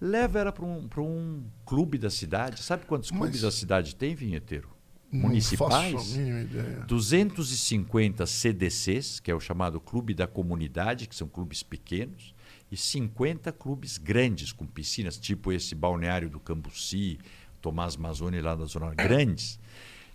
leva ela para um, um clube da cidade. Sabe quantos Mas... clubes a cidade tem, vinheteiro? municipais, não faço a mínima ideia. 250 CDCs, que é o chamado Clube da Comunidade, que são clubes pequenos, e 50 clubes grandes, com piscinas, tipo esse balneário do Cambuci, Tomás Mazzoni lá da Zona Grandes.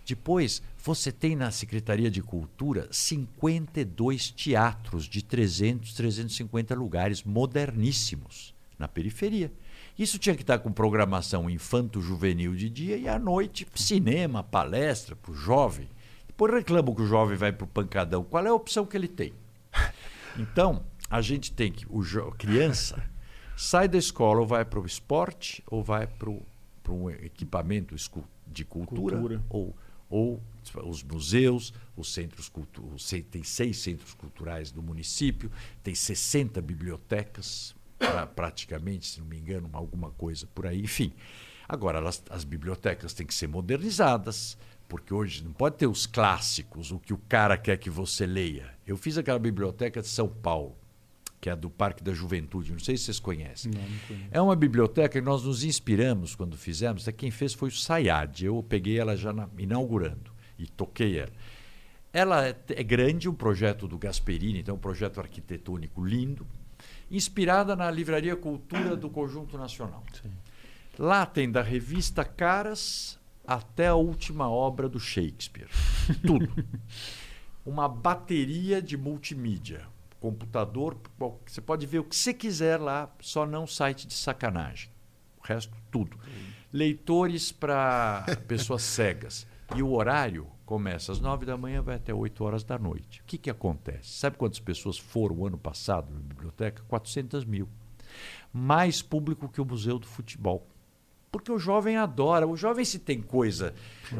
Depois, você tem na Secretaria de Cultura 52 teatros de 300, 350 lugares moderníssimos na periferia. Isso tinha que estar com programação infanto-juvenil de dia e à noite cinema, palestra para o jovem. Depois reclamo que o jovem vai para o pancadão. Qual é a opção que ele tem? Então, a gente tem que, o criança sai da escola ou vai para o esporte ou vai para um equipamento de cultura, cultura. ou ou os museus, os centros culturais, tem seis centros culturais do município, tem 60 bibliotecas, pra, praticamente, se não me engano, alguma coisa por aí, enfim. Agora, elas, as bibliotecas têm que ser modernizadas, porque hoje não pode ter os clássicos, o que o cara quer que você leia. Eu fiz aquela biblioteca de São Paulo, que é a do Parque da Juventude, não sei se vocês conhecem. Não, não é uma biblioteca que nós nos inspiramos quando fizemos, quem fez foi o Sayad. Eu peguei ela já na, inaugurando e toquei ela. Ela é, é grande, um projeto do Gasperini, então um projeto arquitetônico lindo, inspirada na Livraria Cultura do Conjunto Nacional. Sim. Lá tem da revista Caras até a última obra do Shakespeare. Tudo. *laughs* Uma bateria de multimídia. Computador, você pode ver o que você quiser lá, só não site de sacanagem. O resto, tudo. Leitores para *laughs* pessoas cegas. E o horário começa às 9 da manhã, vai até 8 horas da noite. O que, que acontece? Sabe quantas pessoas foram ano passado na biblioteca? 400 mil. Mais público que o Museu do Futebol. Porque o jovem adora. O jovem, se tem coisa.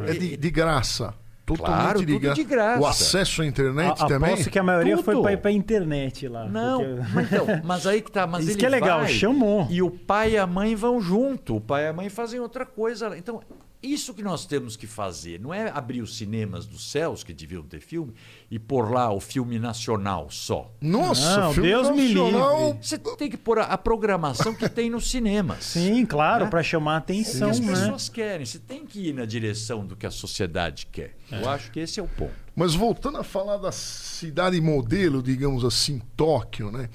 É de, de graça. Totalmente claro, de, gra... de graça. O acesso à internet a, também? Aposto que a maioria tudo. foi para a internet lá. Não, porque... mas, então, *laughs* mas aí que tá. Mas Isso que é legal, vai, chamou. E o pai e a mãe vão junto. O pai e a mãe fazem outra coisa. Então, isso que nós temos que fazer. Não é abrir os cinemas dos céus, que deviam ter filme, e pôr lá o filme nacional só. Nossa, não, Deus nacional... me livre. Você tem que pôr a, a programação que tem nos cinemas. Sim, claro, né? para chamar a atenção. O que as né? pessoas querem. Você tem que ir na direção do que a sociedade quer. É. Eu acho que esse é o ponto. Mas voltando a falar da cidade modelo, digamos assim, Tóquio, né?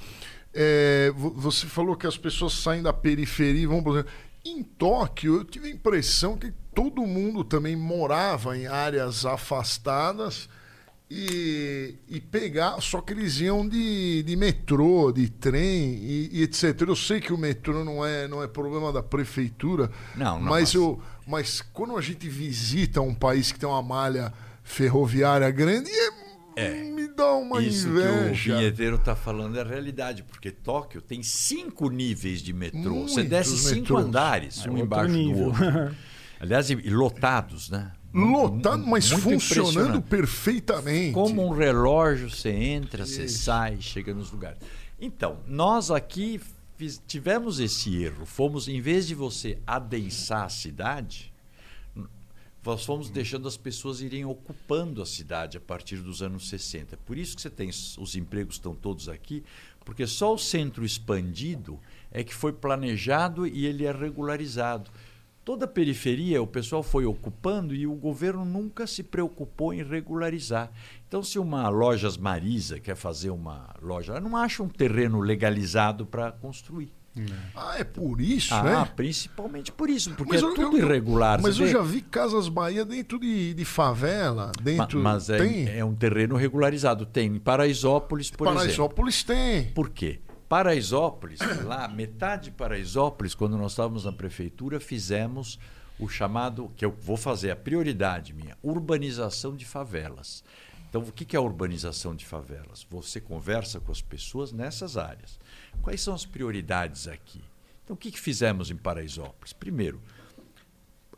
É, você falou que as pessoas saem da periferia e vão. Em Tóquio, eu tive a impressão que todo mundo também morava em áreas afastadas e, e pegar, só que eles iam de, de metrô, de trem e, e, etc. Eu sei que o metrô não é, não é problema da prefeitura, não, não mas, eu, mas quando a gente visita um país que tem uma malha ferroviária grande, é, é. me dá uma Isso inveja. Isso que o vinheteiro está falando é a realidade, porque Tóquio tem cinco níveis de metrô. Muitos Você desce cinco metrôs. andares, é um embaixo nível. do outro. *laughs* Aliás, e lotados, né? Lotado, mas Muito funcionando perfeitamente. Como um relógio, você entra, Isso. você sai, chega nos lugares. Então, nós aqui fiz, tivemos esse erro. Fomos, em vez de você adensar a cidade, nós fomos deixando as pessoas irem ocupando a cidade a partir dos anos 60. Por isso que você tem os empregos estão todos aqui, porque só o centro expandido é que foi planejado e ele é regularizado. Toda a periferia o pessoal foi ocupando e o governo nunca se preocupou em regularizar. Então, se uma Lojas Marisa quer fazer uma loja, ela não acha um terreno legalizado para construir. Ah, é por isso, ah? Ah, principalmente por isso, porque mas é tudo eu, irregular. Mas eu vê? já vi Casas Bahia dentro de, de favela, dentro... Mas, mas é, é, um terreno regularizado. Tem em Paraisópolis, por Paraisópolis exemplo. Paraisópolis tem. Por quê? Paraisópolis, lá, metade de Paraisópolis, quando nós estávamos na prefeitura, fizemos o chamado, que eu vou fazer, a prioridade minha, urbanização de favelas. Então, o que é a urbanização de favelas? Você conversa com as pessoas nessas áreas. Quais são as prioridades aqui? Então, o que fizemos em Paraisópolis? Primeiro,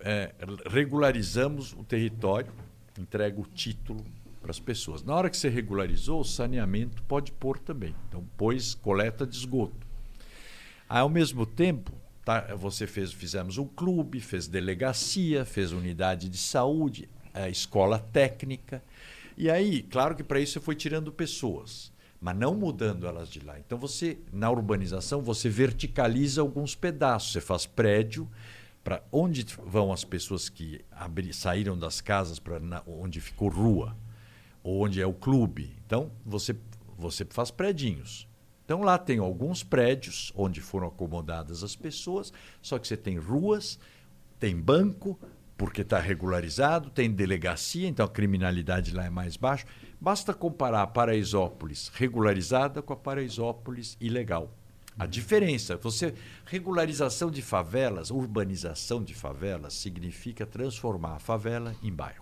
é, regularizamos o território, entrega o título para as pessoas. Na hora que você regularizou, o saneamento pode pôr também. Então, pôs coleta de esgoto. Ao mesmo tempo, tá, você fez, fizemos um clube, fez delegacia, fez unidade de saúde, a escola técnica. E aí, claro que para isso você foi tirando pessoas, mas não mudando elas de lá. Então você, na urbanização, você verticaliza alguns pedaços. Você faz prédio para onde vão as pessoas que abri, saíram das casas para onde ficou rua, onde é o clube. Então você você faz prédios. Então lá tem alguns prédios onde foram acomodadas as pessoas, só que você tem ruas, tem banco, porque está regularizado, tem delegacia, então a criminalidade lá é mais baixa. Basta comparar a Paraisópolis regularizada com a Paraisópolis ilegal. A diferença, você regularização de favelas, urbanização de favelas significa transformar a favela em bairro.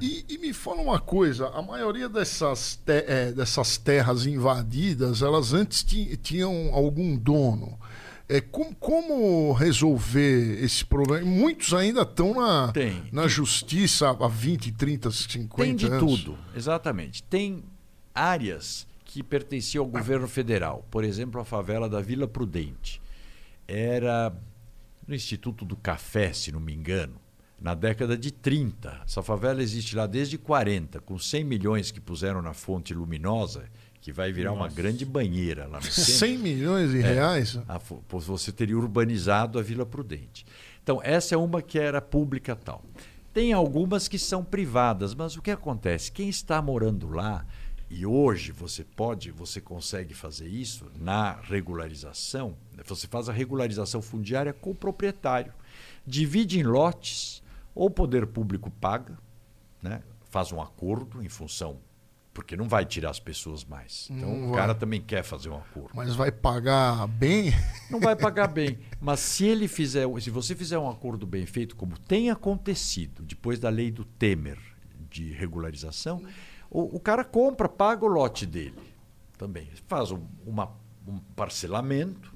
E, e, me fala uma coisa, a maioria dessas, te, é, dessas terras invadidas, elas antes tinham algum dono. É, como, como resolver esse problema? Muitos ainda estão na, Tem. na justiça há 20, 30, 50 Tem de anos. tudo, exatamente. Tem áreas que pertenciam ao governo federal. Por exemplo, a favela da Vila Prudente. Era no Instituto do Café, se não me engano, na década de 30. Essa favela existe lá desde 40, com 100 milhões que puseram na fonte luminosa que vai virar Nossa. uma grande banheira lá no *laughs* centro. 100 milhões de é, reais? A, você teria urbanizado a Vila Prudente. Então, essa é uma que era pública tal. Tem algumas que são privadas, mas o que acontece? Quem está morando lá, e hoje você pode, você consegue fazer isso na regularização, você faz a regularização fundiária com o proprietário. Divide em lotes, ou o poder público paga, né? faz um acordo em função porque não vai tirar as pessoas mais. Então não o cara também quer fazer um acordo. Mas vai pagar bem? Não vai pagar *laughs* bem. Mas se ele fizer, se você fizer um acordo bem feito, como tem acontecido depois da lei do Temer de regularização, o, o cara compra, paga o lote dele também. Faz um, uma, um parcelamento.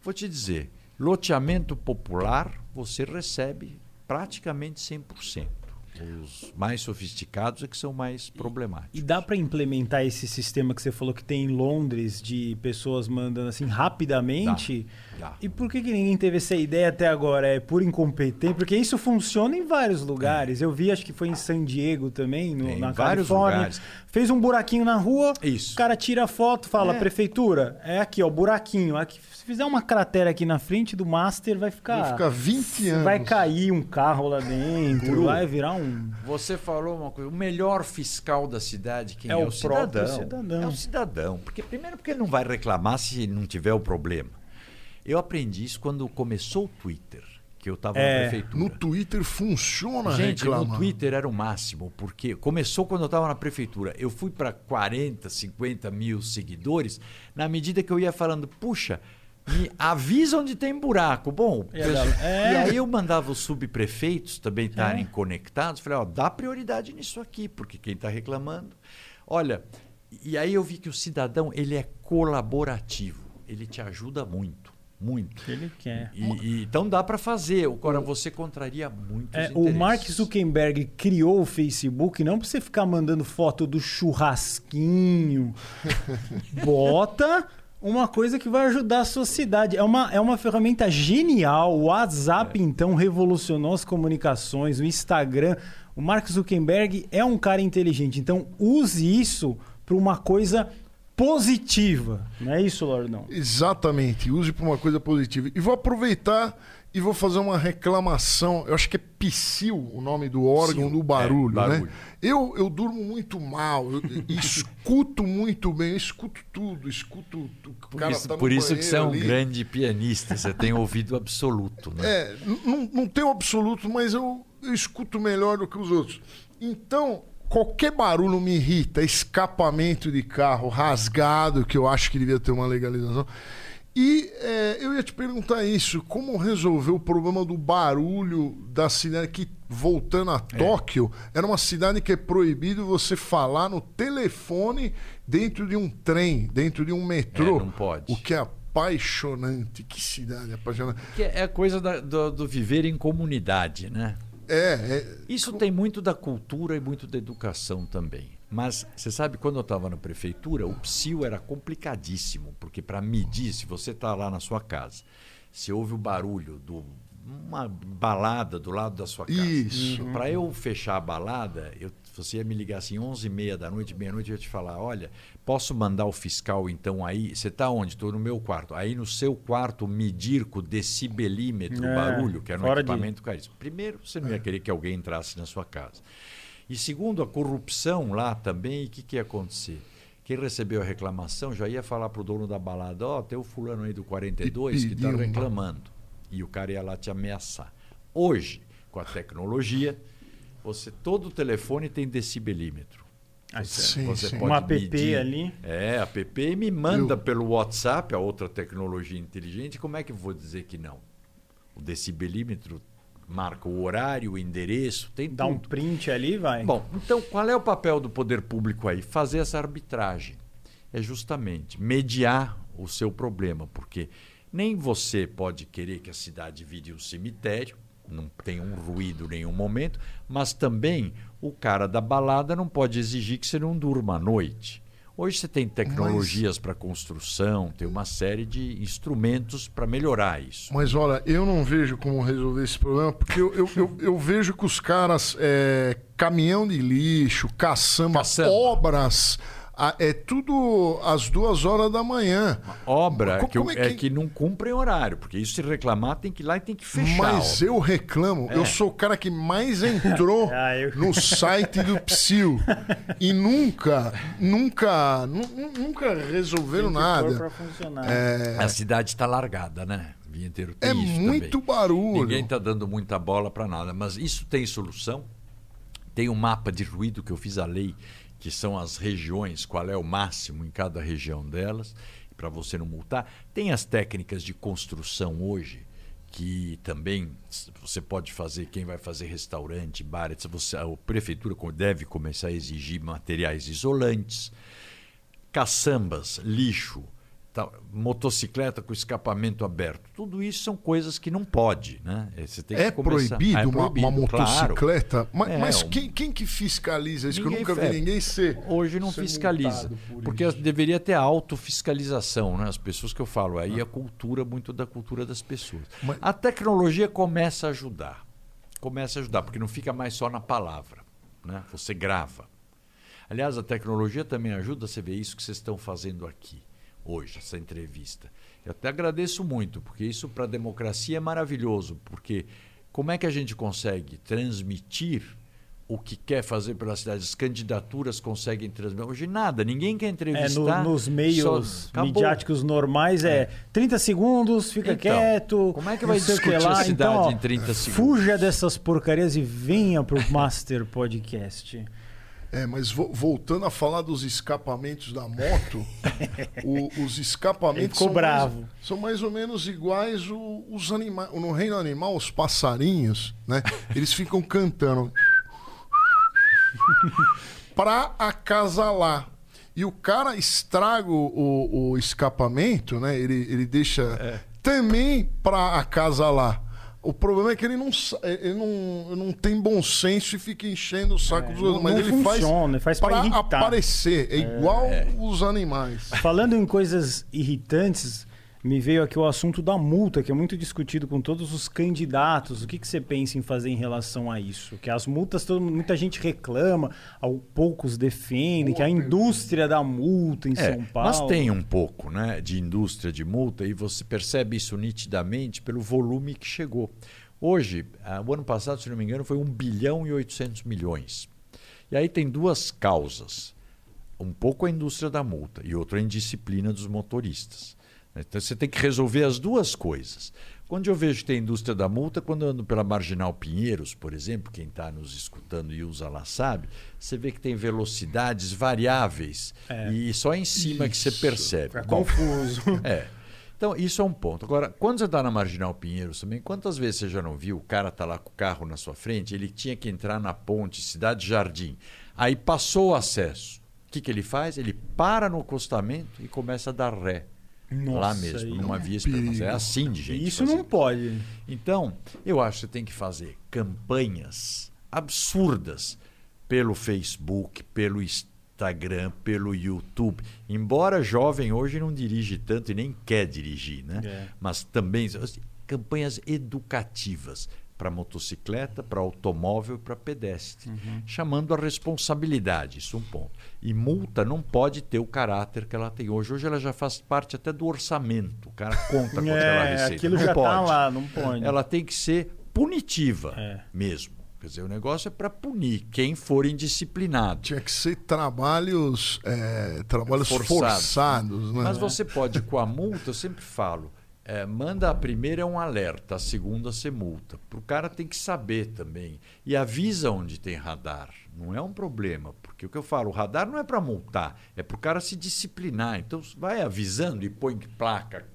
Vou te dizer, loteamento popular você recebe praticamente 100%. Os mais sofisticados é que são mais problemáticos. E dá para implementar esse sistema que você falou que tem em Londres de pessoas mandando assim rapidamente? Dá, E por que, que ninguém teve essa ideia até agora? É por incompetência? Porque isso funciona em vários lugares. É. Eu vi, acho que foi em San Diego também, no, na vários Califórnia. Lugares. Fez um buraquinho na rua, isso. o cara tira a foto, fala, é. prefeitura, é aqui, ó, buraquinho. Aqui, se fizer uma cratera aqui na frente do Master, vai ficar. Vai ficar 20 anos. Vai cair um carro lá dentro, vai virar um. Você falou uma coisa. O melhor fiscal da cidade, quem é, é o, cidadão. cidadão. É o cidadão. Porque, primeiro, porque ele não vai reclamar se não tiver o problema. Eu aprendi isso quando começou o Twitter que eu estava é, na prefeitura. No Twitter funciona Gente, no Twitter era o máximo, porque começou quando eu estava na prefeitura. Eu fui para 40, 50 mil seguidores, na medida que eu ia falando, puxa, me avisa onde tem buraco. Bom, e, é. e aí eu mandava os subprefeitos também estarem é. conectados. Falei, ó, dá prioridade nisso aqui, porque quem está reclamando. Olha, e aí eu vi que o cidadão ele é colaborativo, ele te ajuda muito. Muito. Ele quer. E, e, então dá para fazer. Agora você contraria muito. É, o Mark Zuckerberg criou o Facebook não para você ficar mandando foto do churrasquinho. *laughs* Bota uma coisa que vai ajudar a sociedade. É uma, é uma ferramenta genial. O WhatsApp, é. então, revolucionou as comunicações, o Instagram. O Mark Zuckerberg é um cara inteligente. Então, use isso para uma coisa positiva. Não é isso, Lordão? Exatamente. Use para uma coisa positiva. E vou aproveitar e vou fazer uma reclamação. Eu acho que é psil o nome do órgão Sim, do barulho, é, barulho, né? Eu, eu durmo muito mal, eu, *laughs* escuto muito bem, eu escuto tudo, escuto o por cara isso, tá Por isso que você é um ali. grande pianista, você tem ouvido absoluto, né? É, não, não tenho absoluto, mas eu, eu escuto melhor do que os outros. Então, qualquer barulho me irrita, escapamento de carro rasgado, que eu acho que devia ter uma legalização. E é, eu ia te perguntar isso: como resolver o problema do barulho da cidade que, voltando a Tóquio, era uma cidade que é proibido você falar no telefone dentro de um trem, dentro de um metrô. É, não pode. O que é apaixonante. Que cidade apaixonante. Que é a coisa da- do, do viver em comunidade, né? É, é Isso tem muito da cultura e muito da educação também. Mas você sabe, quando eu estava na prefeitura, o psil era complicadíssimo, porque para medir, se você está lá na sua casa, se ouve o barulho de uma balada do lado da sua casa. Isso. Para eu fechar a balada, eu, você ia me ligar assim 11 e meia da noite, meia-noite, eu ia te falar, olha, posso mandar o fiscal então aí? Você está onde? Estou no meu quarto. Aí no seu quarto medir com o decibelímetro o É, barulho, que era um fora de- equipamento caríssimo. Primeiro, você não ia querer que alguém entrasse na sua casa. E segundo, a corrupção lá também, o que, que ia acontecer? Quem recebeu a reclamação já ia falar para o dono da balada, ó, tem o fulano aí do 42 E que está reclamando. E o cara ia lá te ameaçar. Hoje, com a tecnologia, você todo telefone tem decibelímetro. Ah, Você, sim, você sim. pode Um app medir. ali. É, app e me manda Eu- pelo WhatsApp, a outra tecnologia inteligente. Como é que eu vou dizer que não? O decibelímetro marca o horário, o endereço, tem Dá um tudo. print ali, vai. Bom, então qual é o papel do poder público aí? Fazer essa arbitragem. É justamente mediar o seu problema, porque nem você pode querer que a cidade vire um cemitério, não tem um ruído em nenhum momento, mas também o cara da balada não pode exigir que você não durma à noite. Hoje você tem tecnologias para construção, tem uma série de instrumentos para melhorar isso. Mas olha, eu não vejo como resolver esse problema, porque eu, eu, eu, eu vejo que os caras, é, caminhão de lixo, caçamba, Caçamba. obras, a- é tudo às duas horas da manhã. Obra Co- que, como é, é que... que- não cumprem horário, porque isso se reclamar tem que ir lá e tem que fechar. Mas eu reclamo, eu sou o cara que mais entrou *laughs* Ah, eu- no site do Psil e nunca, nunca, nu- nu- nunca resolveram nada. pra funcionar. A cidade está largada, né? O dia inteiro tem É isso muito também. barulho. Ninguém está dando muita bola para nada, mas isso tem solução. Tem um mapa de ruído que eu fiz a lei, que são as regiões, qual é o máximo em cada região delas, para você não multar. Tem as técnicas de construção hoje, que também você pode fazer, quem vai fazer restaurante, bar, etc. Você, a prefeitura deve começar a exigir materiais isolantes caçambas, lixo, tal, motocicleta com escapamento aberto. Tudo isso são coisas que não pode, né? É começar- proibido, Ah, é uma- uma, proibido, claro. motocicleta? Mas, É, mas quem, quem que fiscaliza isso? que eu Ninguém nunca vi ninguém ser. Hoje não ser fiscaliza, por porque isso. deveria ter autofiscalização, né? As pessoas que eu falo, aí a cultura, muito da cultura das pessoas. Mas- A tecnologia começa a ajudar, começa a ajudar, porque não fica mais só na palavra, né? Você grava. Aliás, a tecnologia também ajuda, você ver isso que vocês estão fazendo aqui hoje, essa entrevista. Eu até agradeço muito, porque isso para a democracia é maravilhoso, porque como é que a gente consegue transmitir o que quer fazer pela cidade? As candidaturas conseguem transmitir. Hoje nada, ninguém quer É, no- entrevistar. nos meios só- midiáticos normais é, 30 segundos, fica Então, quieto. como é que vai o discutir lá. a cidade então, ó, em 30 segundos? Fuja dessas porcarias e venha pro *laughs* Master Podcast. É, mas vo- voltando a falar dos escapamentos da moto, *laughs* o- os escapamentos são. Mais, são mais ou menos iguais o- os animais. No reino animal, os passarinhos, né? Eles ficam cantando *laughs* pra acasalar. E o cara estraga o, o- escapamento, né? Ele, ele deixa É. também pra acasalar. O problema é que ele não, sa- ele não, não tem bom senso e fica enchendo o saco dos outros. Mas não ele faz, funciona, faz pra irritar. aparecer. É igual os animais. Falando em coisas irritantes, me veio aqui o assunto da multa, que é muito discutido com todos os candidatos. O que, que você pensa em fazer em relação a isso? Que as multas, todo, muita gente reclama, ao poucos defendem, que a indústria da multa em É, São Paulo. Mas tem um pouco né, de indústria de multa e você percebe isso nitidamente pelo volume que chegou. Hoje, ah, o ano passado, se não me engano, foi 1 bilhão e 800 milhões. E aí tem duas causas. Um pouco a indústria da multa e outra a indisciplina dos motoristas. Então você tem que resolver as duas coisas. Quando eu vejo que tem indústria da multa, quando eu ando pela Marginal Pinheiros, por exemplo, quem está nos escutando e usa lá sabe, você vê que tem velocidades variáveis É. e só em cima que você Isso. percebe. É confuso. *laughs* é. Então, isso é um ponto. Agora, quando você está na Marginal Pinheiros também, quantas vezes você já não viu o cara tá lá com o carro na sua frente, ele tinha que entrar na ponte Cidade Jardim. Aí passou o acesso. O que, que ele faz? Ele para no acostamento e começa a dar ré. Nossa, lá mesmo, numa é um via expressa. É perigo. assim de gente. Isso fazer. não pode. Então, eu acho que você tem que fazer campanhas absurdas pelo Facebook, pelo Instagram, pelo YouTube. Embora jovem hoje não dirige tanto e nem quer dirigir, né? É. Mas também assim, campanhas educativas para motocicleta, para automóvel e para pedestre, chamando a responsabilidade, isso é um ponto. E multa não pode ter o caráter que ela tem hoje. Hoje ela já faz parte até do orçamento. O cara conta com aquela É, receita. aquilo não já pode tá lá, não pode. ela tem que ser punitiva É. mesmo. Quer dizer, o negócio é para punir quem for indisciplinado. Tinha que ser trabalhos, é, trabalhos Forçados. forçados, né? Mas você pode, com a multa, eu sempre falo, é, manda a primeira é um alerta, a segunda você multa. Para o cara tem que saber também. E avisa onde tem radar. Não é um problema. Porque o que eu falo, o radar não é para multar, é para o cara se disciplinar. Então vai avisando e põe placa.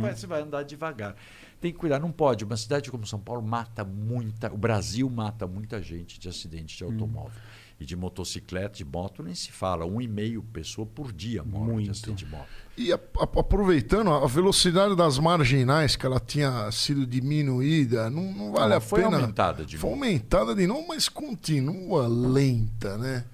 Vai- você vai andar devagar. Tem que cuidar, não pode. Uma cidade como São Paulo mata muita. O Brasil mata muita gente de acidente de automóvel. E de motocicleta, de moto, nem se fala. Um e meio pessoa por dia morre Muito. de acidente de moto. E a- a- aproveitando, a velocidade das marginais, que ela tinha sido diminuída, não, não vale Não, a foi pena. aumentada de Foi novo. aumentada de novo, mas continua lenta, né?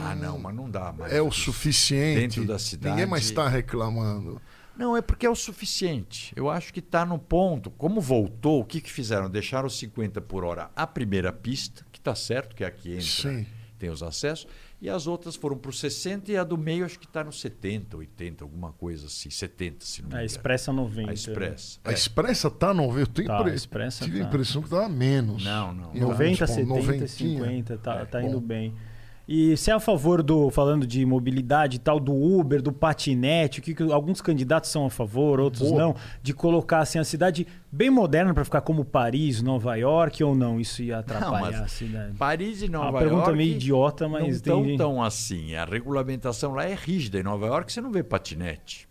Ah, não, mas não dá mais. É o suficiente. Dentro da cidade- Ninguém mais está reclamando. Não, é porque é o suficiente. Eu acho que está no ponto. Como voltou, o que, que fizeram? Deixaram os 50 por hora a primeira pista, que está certo, que é a que entra, Sim. Tem os acessos, e as outras foram para o 60 e a do meio acho que está no 70, 80, alguma coisa assim, 70, se não me A engano. Expressa 90. A Expressa. A É. Expressa tá 90. Eu tenho Tá, impre- a Expressa tive a tá. impressão que tava menos. Não, não. Em 90, alguns pontos, 70, 90. 50, tá, É, tá bom. indo bem. E você é a favor do, falando de mobilidade e tal, do Uber, do patinete, o que, que alguns candidatos são a favor, outros Boa. não, de colocar assim, a cidade bem moderna para ficar como Paris, Nova York ou não? Isso ia atrapalhar mas a cidade. Paris e Uma Nova pergunta York meio idiota, não mas estão tem... tão assim. A regulamentação lá é rígida. Em Nova York você não vê patinete.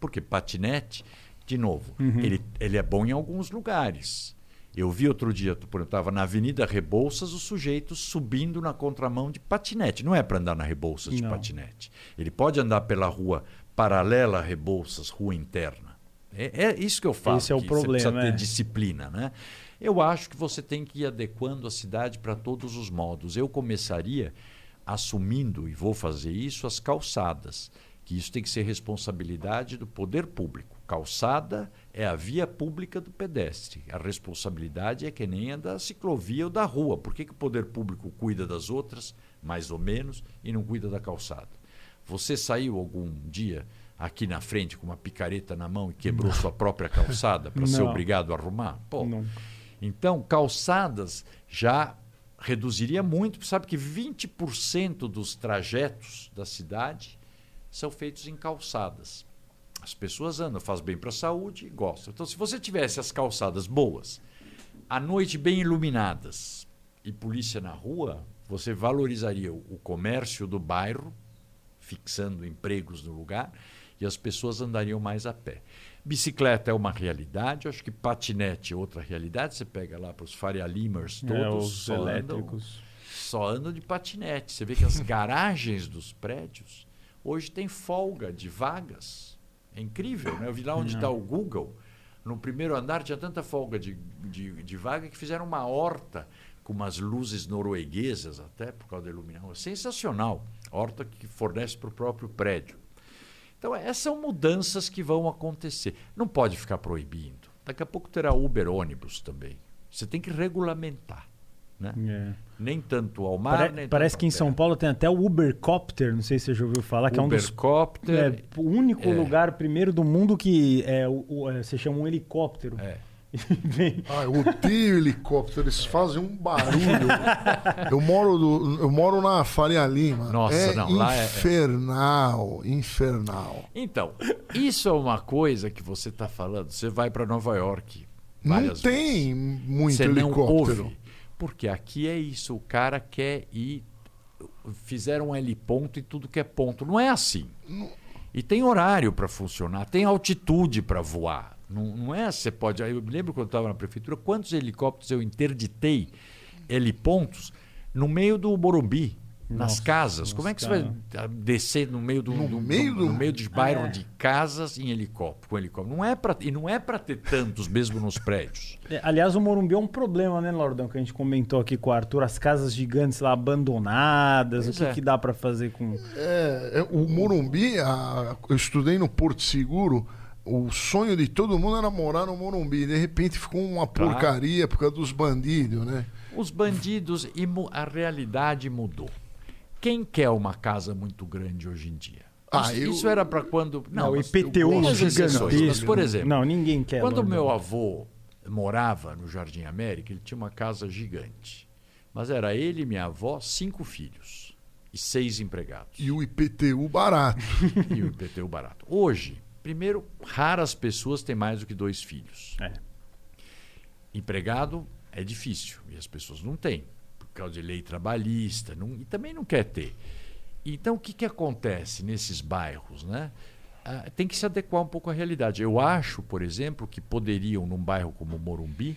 Porque patinete, de novo, Uhum. ele, ele é bom em alguns lugares. Eu vi outro dia, por exemplo, eu estava na Avenida Rebouças, o sujeito subindo na contramão de patinete. Não é para andar na Rebouças de Não. patinete. Ele pode andar pela rua paralela a Rebouças, rua interna. É, é isso que eu falo. Esse é o problema, Você precisa ter é. disciplina, né? Eu acho que você tem que ir adequando a cidade para todos os modos. Eu começaria assumindo, e vou fazer isso, as calçadas, que isso tem que ser responsabilidade do poder público. Calçada é a via pública do pedestre. A responsabilidade é que nem a da ciclovia ou da rua. Por que, que o poder público cuida das outras, mais ou menos, e não cuida da calçada? Você saiu algum dia aqui na frente com uma picareta na mão e quebrou sua própria calçada para ser Não. obrigado a arrumar? Pô, Não. então, calçadas já reduziria muito. Sabe que 20% dos trajetos da cidade são feitos em calçadas. As pessoas andam, faz bem para a saúde e gostam. Então, se você tivesse as calçadas boas, à noite bem iluminadas e polícia na rua, você valorizaria o comércio do bairro, fixando empregos no lugar, e as pessoas andariam mais a pé. Bicicleta é uma realidade, acho que patinete é outra realidade. Você pega lá para os Faria Limers todos, É, os só andam- elétricos. só andam de patinete. Você vê que as *laughs* garagens dos prédios hoje tem folga de vagas. É incrível, né? Eu vi lá onde está o Google. No primeiro andar tinha tanta folga de, de, de vaga que fizeram uma horta com umas luzes norueguesas até por causa da iluminação. Sensacional. Horta que fornece para o próprio prédio. Então, essas são mudanças que vão acontecer. Não pode ficar proibindo. Daqui a pouco terá Uber ônibus também. Você tem que regulamentar. Né? É. Nem tanto ao mar, Pare- nem parece tanto que em São. Paulo tem até o Ubercopter, não sei se você já ouviu falar, que é um dos Ubercopter. É, o único É. lugar, primeiro, do mundo que é, o, o- é, você chama um helicóptero. É. *laughs* Ah, eu odeio helicóptero, eles fazem um barulho. Eu moro, do- eu moro na Faria Lima. Nossa, é não, lá é- infernal, infernal. Então, isso é uma coisa que você está falando. Você vai para Nova York. Não tem vezes. muito Você não helicóptero. ouve. Porque aqui é isso. O cara quer ir. Fizeram um L ponto e tudo que é ponto. Não é assim. E tem horário para funcionar, tem altitude para voar. Não, não é, você pode. Eu me lembro quando eu estava na prefeitura, quantos helicópteros eu interditei helipontos no meio do Morumbi nas Nossa, casas. Como é que cara. você vai descer no meio do, No do- meio do- do- no meio de bairro É. de casas em helicóptero, com helicóptero? Não é para e não é para ter tantos mesmo nos prédios. É, aliás, o Morumbi é um problema, né, Lordão? Que a gente comentou aqui com o Arthur. As casas gigantes lá abandonadas. Pois o que, é. que dá pra fazer com. É, é, o Morumbi, a- eu estudei no Porto Seguro. O sonho de todo mundo era morar no Morumbi. De repente ficou uma Claro. porcaria por causa dos bandidos, né? Os bandidos e a realidade mudou. Quem quer uma casa muito grande hoje em dia? Ah, isso, eu- isso era para quando. Não, o mas IPTU gigantesco. Mas, por exemplo, Não, ninguém quer. Quando meu avô morava no Jardim América, ele tinha uma casa gigante. Mas era ele e minha avó, cinco filhos e seis empregados. E o IPTU barato. *laughs* E o IPTU barato. Hoje, primeiro, raras pessoas têm mais do que dois filhos. É. Empregado é difícil e as pessoas não têm, causa de lei trabalhista, não- e também não quer ter. Então, o que, que acontece nesses bairros? Né? Ah, tem que se adequar um pouco à realidade. Eu acho, por exemplo, que poderiam, num bairro como Morumbi,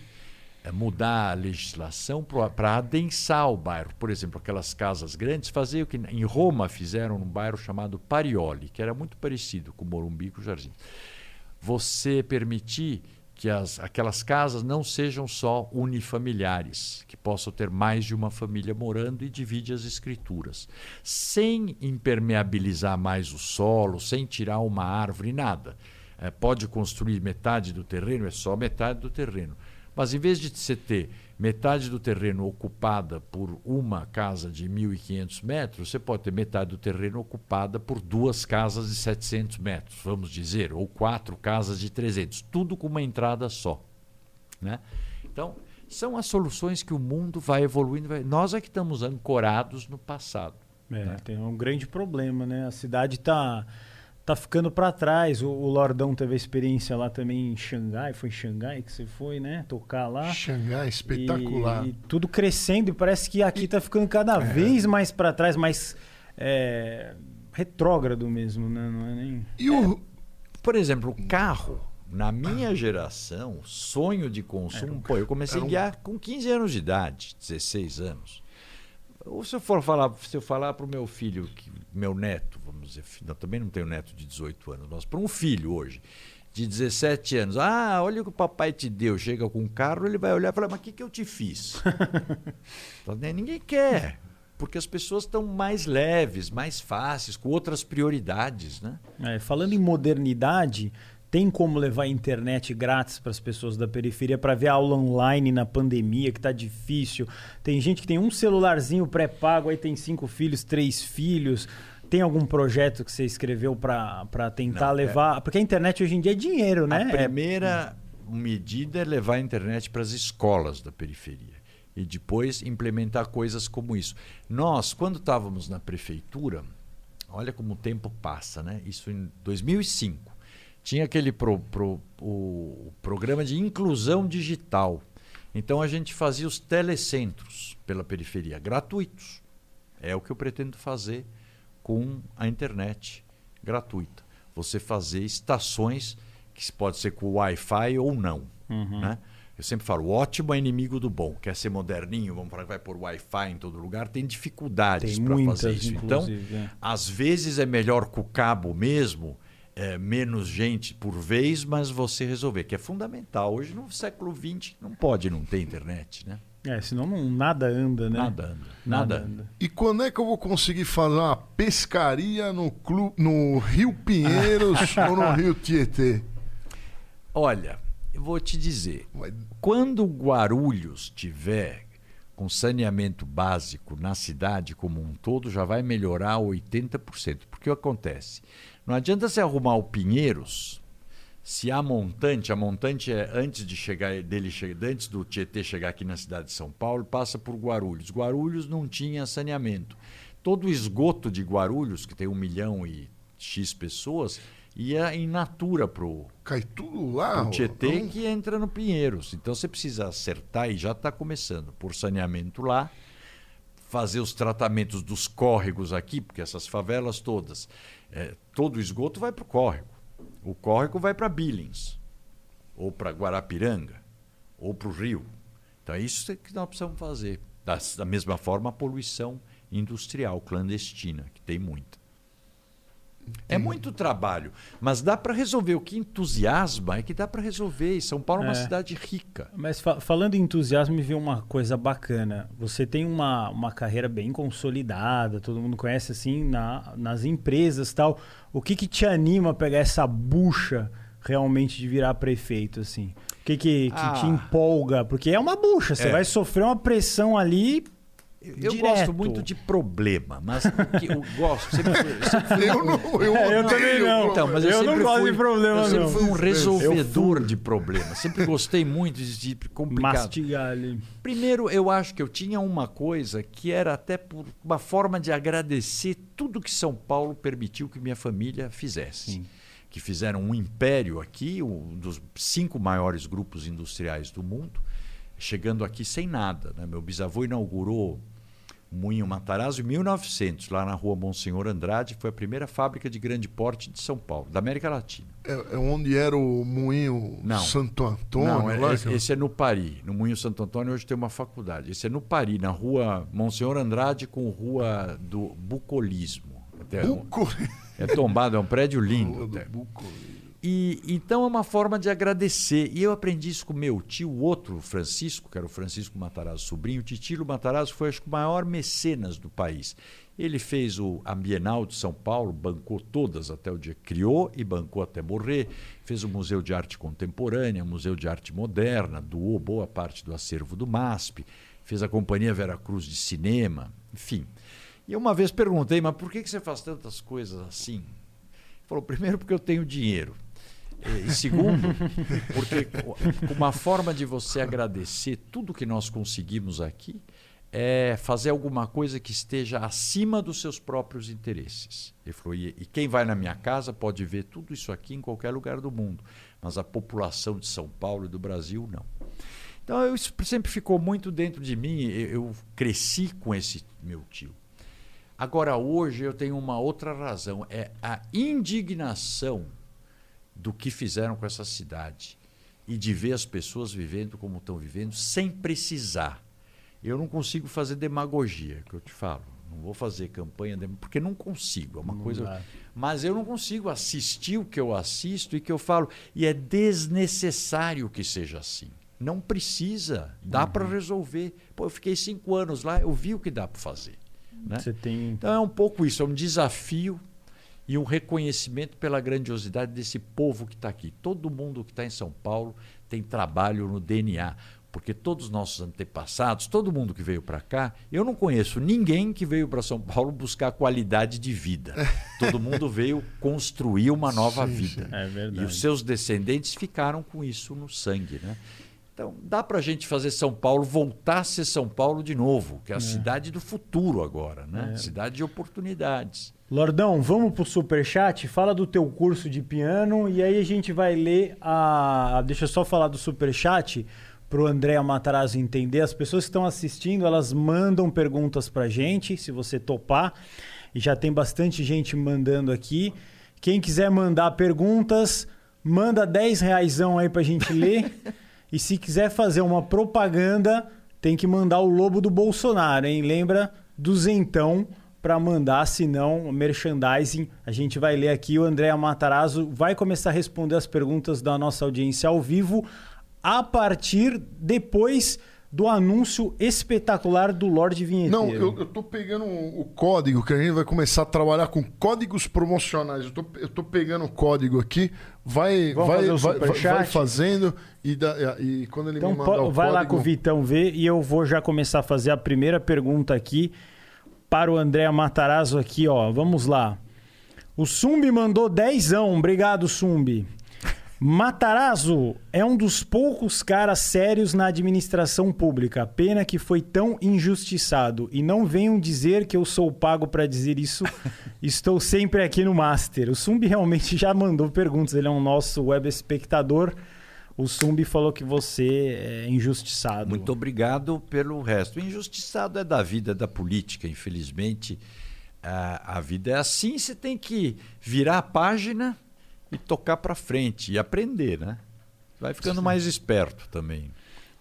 eh, mudar a legislação para adensar o bairro. Por exemplo, aquelas casas grandes, fazer o que em Roma fizeram num bairro chamado Parioli, que era muito parecido com Morumbi e com o Jardim você permitir que as, aquelas casas não sejam só unifamiliares, que possam ter mais de uma família morando e divide as escrituras, sem impermeabilizar mais o solo, sem tirar uma árvore, nada. Eh, pode construir metade do terreno, é só metade do terreno. Mas em vez de você ter metade do terreno ocupada por uma casa de 1.500 metros, você pode ter metade do terreno ocupada por duas casas de 700 metros, vamos dizer, ou quatro casas de 300, tudo com uma entrada só. Né? Então, são as soluções que o mundo vai evoluindo. vai- Nós é que estamos ancorados no passado. É, né? tem um grande problema, né? A cidade tá, tá ficando para trás. O, o Lordão teve a experiência lá também em Xangai. Foi em Xangai que você foi, né? Tocar lá. Xangai, espetacular. E, e tudo crescendo e parece que aqui tá ficando cada É. vez mais para trás, mais é, retrógrado mesmo, né? Não é nem... E o, Por exemplo, o carro, na minha geração, sonho de consumo, pô, eu comecei era a um- guiar com 15 anos de idade, 16 anos. Ou se eu for falar, se eu falar para o meu filho, que- meu neto, vamos dizer, também não tenho neto de 18 anos, mas para um filho hoje, de 17 anos, ah, olha o que o papai te deu, chega com um carro, ele vai olhar e falar, mas o que, que eu te fiz? *laughs* Então, né, Ninguém quer, porque as pessoas estão mais leves, mais fáceis, com outras prioridades, né? É, falando em modernidade, tem como levar a internet grátis para as pessoas da periferia para ver aula online na pandemia, que tá difícil. Tem gente que tem um celularzinho pré-pago, aí tem cinco filhos, três filhos. Tem algum projeto que você escreveu para tentar Não, é- levar? Porque a internet hoje em dia é dinheiro, né? A É- primeira medida é levar a internet para as escolas da periferia e depois implementar coisas como isso. Nós, quando estávamos na prefeitura, olha como o tempo passa, né? Isso em 2005. Tinha aquele pro- pro- o programa de inclusão digital. Então a gente fazia os telecentros pela periferia, gratuitos. É o que eu pretendo fazer com a internet gratuita. Você fazer estações que pode ser com Wi-Fi ou não. Uhum. Né? Eu sempre falo, o ótimo é inimigo do bom. Quer ser moderninho, vamos falar que vai pôr Wi-Fi em todo lugar, tem dificuldades para fazer isso. Então, é. às vezes é melhor com o cabo mesmo, é, menos gente por vez, mas você resolver, que é fundamental. Hoje, no século XX, não pode não ter internet, né? É, senão não, nada anda, né? Nada anda. Nada, anda. e quando é que eu vou conseguir fazer uma pescaria no, clu, no Rio Pinheiros *laughs* ou no Rio Tietê? Olha, eu vou te dizer, Vai- quando Guarulhos tiver com saneamento básico na cidade como um todo, já vai melhorar 80%. Porque o que acontece? Não adianta você arrumar o Pinheiros se a montante, a montante é antes de chegar dele antes do Tietê chegar aqui na cidade de São Paulo, passa por Guarulhos. Guarulhos não tinha saneamento. Todo o esgoto de Guarulhos, que tem um milhão e X pessoas, ia em natura pro Cai tudo lá. Tietê Então, que entra no Pinheiros. Então você precisa acertar e já está começando por saneamento lá, fazer os tratamentos dos córregos aqui, porque essas favelas todas É, todo o esgoto vai para o córrego. O córrego vai para Billings, ou para Guarapiranga, ou para o rio. Então é isso que nós precisamos fazer. Da, da mesma forma, a poluição industrial clandestina, que tem muita. É muito trabalho, mas dá para resolver. O que entusiasma é que dá para resolver. E São Paulo é uma É. cidade rica. Mas fa- falando em entusiasmo, me veio uma coisa bacana. Você tem uma, uma carreira bem consolidada, todo mundo conhece assim na, nas empresas e tal. O que, que te anima a pegar essa bucha realmente de virar prefeito, assim? O que, que, que Ah. te empolga? Porque é uma bucha, você É. vai sofrer uma pressão ali. Eu, Direto. gosto muito de problema, mas o que eu gosto. Sempre *laughs* fui, eu sempre fui Eu não, eu, É, eu também não. Então, mas eu, Eu não sempre gosto fui, de problema, eu sempre não. fui um resolvedor fui. de problemas. Sempre gostei muito de, de complicado. Mastigar ali. Primeiro, eu acho que eu tinha uma coisa que era até por uma forma de agradecer tudo que São Paulo permitiu que minha família fizesse. Sim. Que fizeram um império aqui, um dos cinco maiores grupos industriais do mundo, chegando aqui sem nada. né? Meu bisavô inaugurou Moinho Matarazzo em 1900, lá na rua Monsenhor Andrade, foi a primeira fábrica de grande porte de São Paulo, da América Latina. É, é onde era o moinho Não. Santo Antônio. Não, é- lá, esse, é no Pari. No Moinho Santo Antônio hoje tem uma faculdade. Esse é no Pari, na rua Monsenhor Andrade com rua do bucolismo. Até- Buco... É tombado, é um prédio lindo. Rua do até. E então é uma forma de agradecer. E eu aprendi isso com meu tio, outro Francisco, que era o Francisco Matarazzo sobrinho. O Titilo Matarazzo foi acho que o maior mecenas do país. Ele fez o a Bienal de São Paulo, bancou todas até o dia que criou e bancou até morrer. Fez o Museu de Arte Contemporânea, Museu de Arte Moderna, doou boa parte do acervo do MASP, fez a Companhia Vera Cruz de Cinema, enfim. E eu uma vez perguntei, mas por que você faz tantas coisas assim? Ele falou, primeiro porque eu tenho dinheiro. E segundo, porque uma forma de você agradecer tudo que nós conseguimos aqui é fazer alguma coisa que esteja acima dos seus próprios interesses. Ele falou, e, quem vai na minha casa pode ver tudo isso aqui em qualquer lugar do mundo, mas a população de São Paulo e do Brasil não. Então isso sempre ficou muito dentro de mim. Eu cresci com esse meu tio. Agora hoje eu tenho uma outra razão, é a indignação do que fizeram com essa cidade e de ver as pessoas vivendo como estão vivendo sem precisar. Eu não consigo fazer demagogia, que eu te falo. Não vou fazer campanha, porque não consigo. É uma Não coisa. dá. Mas eu não consigo assistir o que eu assisto e que eu falo. E é desnecessário que seja assim. Não precisa. Dá para resolver. Pô, eu fiquei cinco anos lá, eu vi o que dá para fazer. Né? Você tem. Então é um pouco isso, é um desafio e um reconhecimento pela grandiosidade desse povo que está aqui. Todo mundo que está em São Paulo tem trabalho no DNA, porque todos os nossos antepassados, todo mundo que veio para cá, eu não conheço ninguém que veio para São Paulo buscar qualidade de vida. *laughs* Todo mundo veio construir uma nova Sim, vida. É verdade. E os seus descendentes ficaram com isso no sangue, né? Então, dá para a gente fazer São Paulo voltar a ser São Paulo de novo, que é a cidade do futuro agora, né? É. Cidade de oportunidades. Lordão, vamos pro superchat? Fala do teu curso de piano e aí a gente vai ler a. Deixa eu só falar do superchat pro André Matarazzo entender. As pessoas que estão assistindo, elas mandam perguntas pra gente, se você topar. E já tem bastante gente mandando aqui. Quem quiser mandar perguntas, manda 10 reaisão aí pra gente ler. *laughs* e se quiser fazer uma propaganda, tem que mandar o lobo do Bolsonaro, hein? Lembra? Duzentão para mandar, senão merchandising. A gente vai ler aqui. O André Matarazzo vai começar a responder as perguntas da nossa audiência ao vivo a partir depois do anúncio espetacular do Lorde Vinheteiro. Não, eu, eu tô pegando o código, que a gente vai começar a trabalhar com códigos promocionais. Eu tô, eu tô pegando o código aqui, vai, Vamos vai, vai, vai, vai fazendo e, da- e quando ele Então me mandar o vai lá código... com o Vitão ver e eu vou já começar a fazer a primeira pergunta aqui para o André Matarazzo aqui, ó. Vamos lá. O Sumbi mandou dezão. Obrigado, Sumbi. Matarazzo é um dos poucos caras sérios na administração pública. Pena que foi tão injustiçado. E não venham dizer que eu sou pago para dizer isso. *laughs* Estou sempre aqui no Master. O Sumbi realmente já mandou perguntas. Ele é um nosso web espectador. O Sumbi falou que você é injustiçado. Muito obrigado pelo resto. O injustiçado é da vida, é da política, infelizmente. a, a vida é assim, você tem que virar a página e tocar para frente e aprender, né? Vai ficando mais esperto também.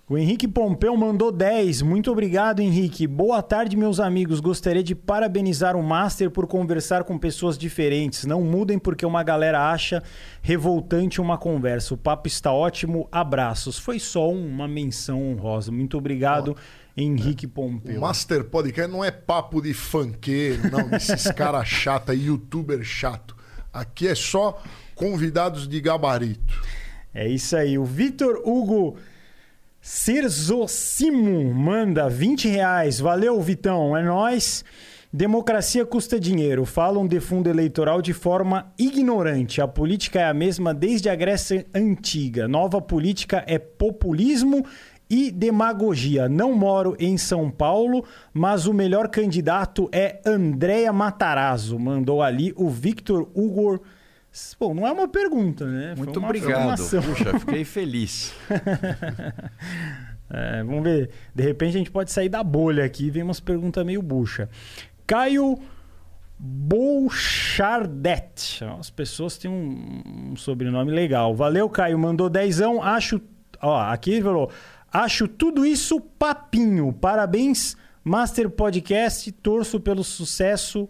O Henrique Pompeu mandou 10. Muito obrigado, Henrique. Boa tarde, meus amigos. Gostaria de parabenizar o Master por conversar com pessoas diferentes. Não mudem porque uma galera acha revoltante uma conversa. O papo está ótimo. Abraços. Foi só uma menção honrosa. Muito obrigado, Henrique Pompeu. O Master Podcast não é papo de funkeiro, não, desses caras *laughs* chata, youtuber chato. Aqui é só convidados de gabarito. É isso aí. O Vitor Hugo Cirzocimo manda 20 reais. Valeu, Vitão. É nós. Democracia custa dinheiro. Falam de fundo eleitoral de forma ignorante. A política é a mesma desde a Grécia Antiga. Nova política é populismo e demagogia. Não moro em São Paulo, mas o melhor candidato é Andréa Matarazzo. Mandou ali o Victor Hugo Bom, não é uma pergunta, né? Muito obrigado. Afirmação. Puxa, *laughs* fiquei feliz. é, vamos ver. De repente a gente pode sair da bolha aqui vem umas perguntas meio bucha. Caio Bouchardet. As pessoas têm um, um, sobrenome legal. Valeu, Caio. Mandou dezão. Acho. Ó, aqui ele falou. Acho tudo isso papinho. Parabéns, Master Podcast. Torço pelo sucesso.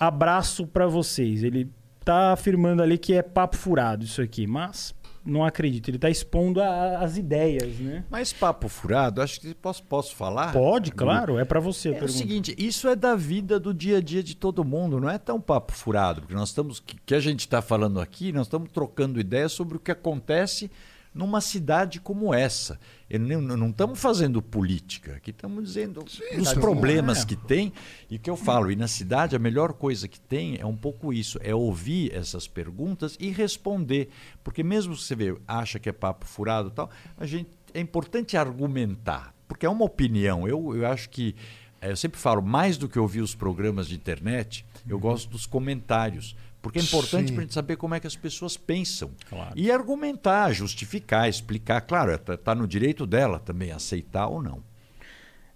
Abraço para vocês. Ele tá afirmando ali que é papo furado isso aqui, mas não acredito. Ele está expondo a, as ideias, né? Mas papo furado, acho que posso, posso falar? Pode, claro, é para você. É o seguinte, isso é da vida do dia a dia de todo mundo, não é tão papo furado, porque nós estamos, que, que a gente está falando aqui, nós estamos trocando ideias sobre o que acontece numa cidade como essa. Não, não estamos fazendo política, aqui estamos dizendo Sim, os problemas é. que tem e que eu falo. E na cidade a melhor coisa que tem é um pouco isso, é ouvir essas perguntas e responder. Porque mesmo você vê, acha que é papo furado tal, a gente, é importante argumentar, porque é uma opinião. Eu, eu acho que, é, eu sempre falo, mais do que ouvir os programas de internet, eu gosto dos comentários porque é importante para a gente saber como é que as pessoas pensam. Claro. E argumentar, justificar, explicar. Claro, está tá no direito dela também aceitar ou não.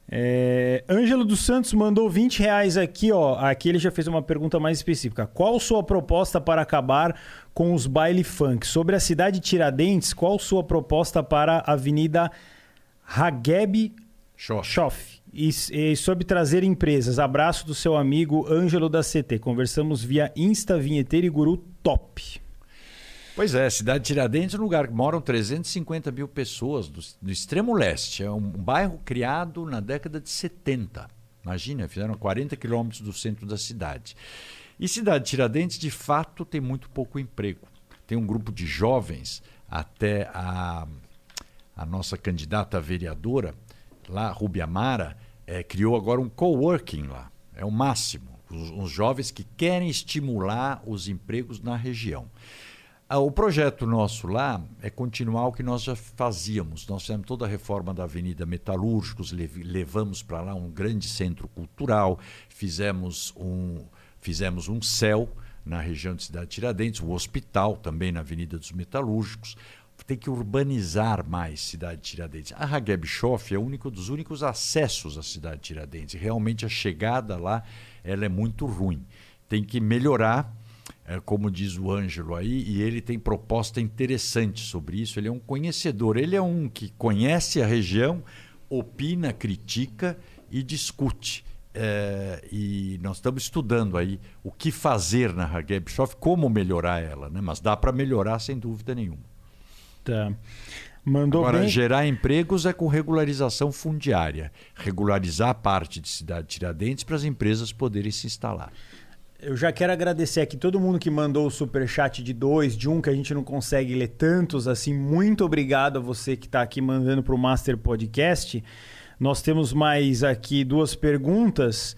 É, Ângelo dos Santos mandou 20 reais aqui, ó. Aqui ele já fez uma pergunta mais específica. Qual sua proposta para acabar com os baile funk? Sobre a cidade de Tiradentes, qual sua proposta para a Avenida Hageb Schoff? E, e sobre trazer empresas. Abraço do seu amigo Ângelo da CT. Conversamos via Insta, Vinheteiro e Guru Top. Pois é, cidade de Tiradentes é um lugar que moram 350 mil pessoas do, do extremo leste. É um, bairro criado na década de 70. Imagina, fizeram 40 quilômetros do centro da cidade. E cidade de Tiradentes, de fato, tem muito pouco emprego. Tem um grupo de jovens, até a, a nossa candidata vereadora, lá, Rubiamara, é, criou agora um coworking lá. É o máximo. Os, os, jovens que querem estimular os empregos na região. Ah, o projeto nosso lá é continuar o que nós já fazíamos. Nós fizemos toda a reforma da Avenida Metalúrgicos, levamos para lá um grande centro cultural, fizemos um, fizemos um céu na região de Cidade Tiradentes, o hospital também na Avenida dos Metalúrgicos tem que urbanizar mais cidade de Tiradentes. A Hageb Schoff é único dos únicos acessos à cidade de Tiradentes. Realmente a chegada lá ela é muito ruim. Tem que melhorar, é, como diz o Ângelo aí, e ele tem proposta interessante sobre isso. Ele é um conhecedor, ele é um que conhece a região, opina, critica e discute. É, e nós estamos estudando aí o que fazer na Hageb Schoff, como melhorar ela, né? mas dá para melhorar sem dúvida nenhuma. Tá. Mandou Agora, bem... gerar empregos é com regularização fundiária. Regularizar a parte de cidade de Tiradentes para as empresas poderem se instalar. Eu já quero agradecer aqui todo mundo que mandou o super chat de dois, de um que a gente não consegue ler tantos assim. Muito obrigado a você que está aqui mandando para o Master Podcast. Nós temos mais aqui duas perguntas.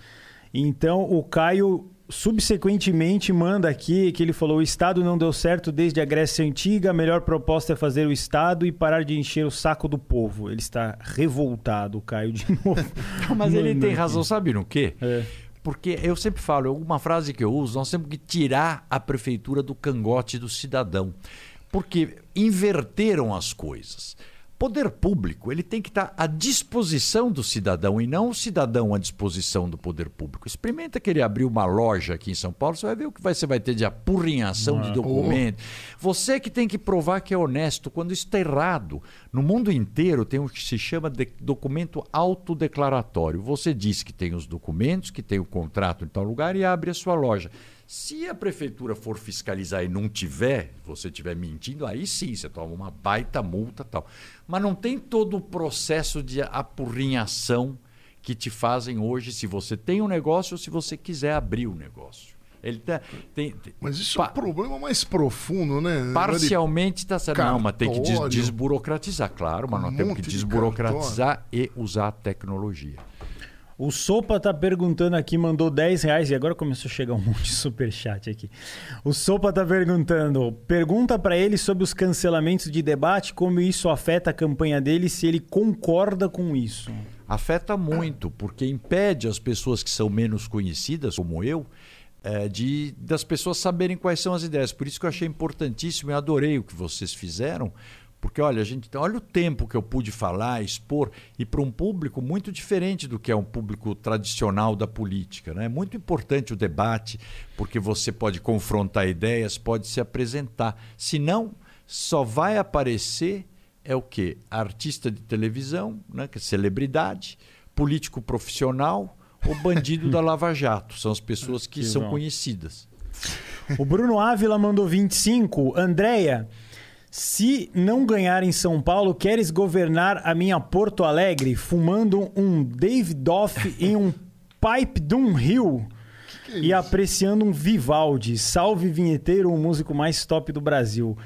Então o Caio subsequentemente manda aqui que ele falou: o Estado não deu certo desde a Grécia Antiga, a melhor proposta é fazer o Estado e parar de encher o saco do povo. Ele está revoltado, Caio, de *laughs* novo. Mas ele tem razão, sabe no quê? É. Porque eu sempre falo, uma frase que eu uso, nós temos que tirar a prefeitura do cangote do cidadão. Porque inverteram as coisas. Poder público ele tem que estar à disposição do cidadão e não o cidadão à disposição do poder público. Experimenta querer abrir uma loja aqui em São Paulo, você vai ver o que você vai ter de apurrinhação de documento. Você que tem que provar que é honesto quando isso está errado. No mundo inteiro tem o que se chama de documento autodeclaratório. Você diz que tem os documentos, que tem o contrato em tal lugar e abre a sua loja. Se a prefeitura for fiscalizar e não tiver, você estiver mentindo, aí sim você toma uma baita multa tal. Mas não tem todo o processo de apurrinhação que te fazem hoje se você tem um negócio ou se você quiser abrir o um negócio. Ele tá, tem, tem, mas isso pa, é um problema mais profundo, né? Parcialmente está certo. Não, mas tem que des, desburocratizar, claro, mas nós um temos que desburocratizar e usar a tecnologia. O Sopa tá perguntando aqui, mandou 10 reais e agora começou a chegar um *laughs* monte de superchat aqui. O Sopa tá perguntando, pergunta para ele sobre os cancelamentos de debate, como isso afeta a campanha dele, se ele concorda com isso. Afeta muito, porque impede as pessoas que são menos conhecidas, como eu, é, de das pessoas saberem quais são as ideias. Por isso que eu achei importantíssimo e adorei o que vocês fizeram, porque olha, a gente, olha o tempo que eu pude falar, expor, e para um público muito diferente do que é um público tradicional da política. Né? É muito importante o debate, porque você pode confrontar ideias, pode se apresentar. Senão, só vai aparecer é o quê? Artista de televisão, né? que é celebridade, político profissional ou bandido da Lava Jato. São as pessoas que, que são bom. conhecidas. O Bruno Ávila mandou 25. Andréia. Se não ganhar em São Paulo, queres governar a minha Porto Alegre fumando um Dave Doff *laughs* em um pipe de um rio que que é e apreciando um Vivaldi. Salve vinheteiro, o músico mais top do Brasil.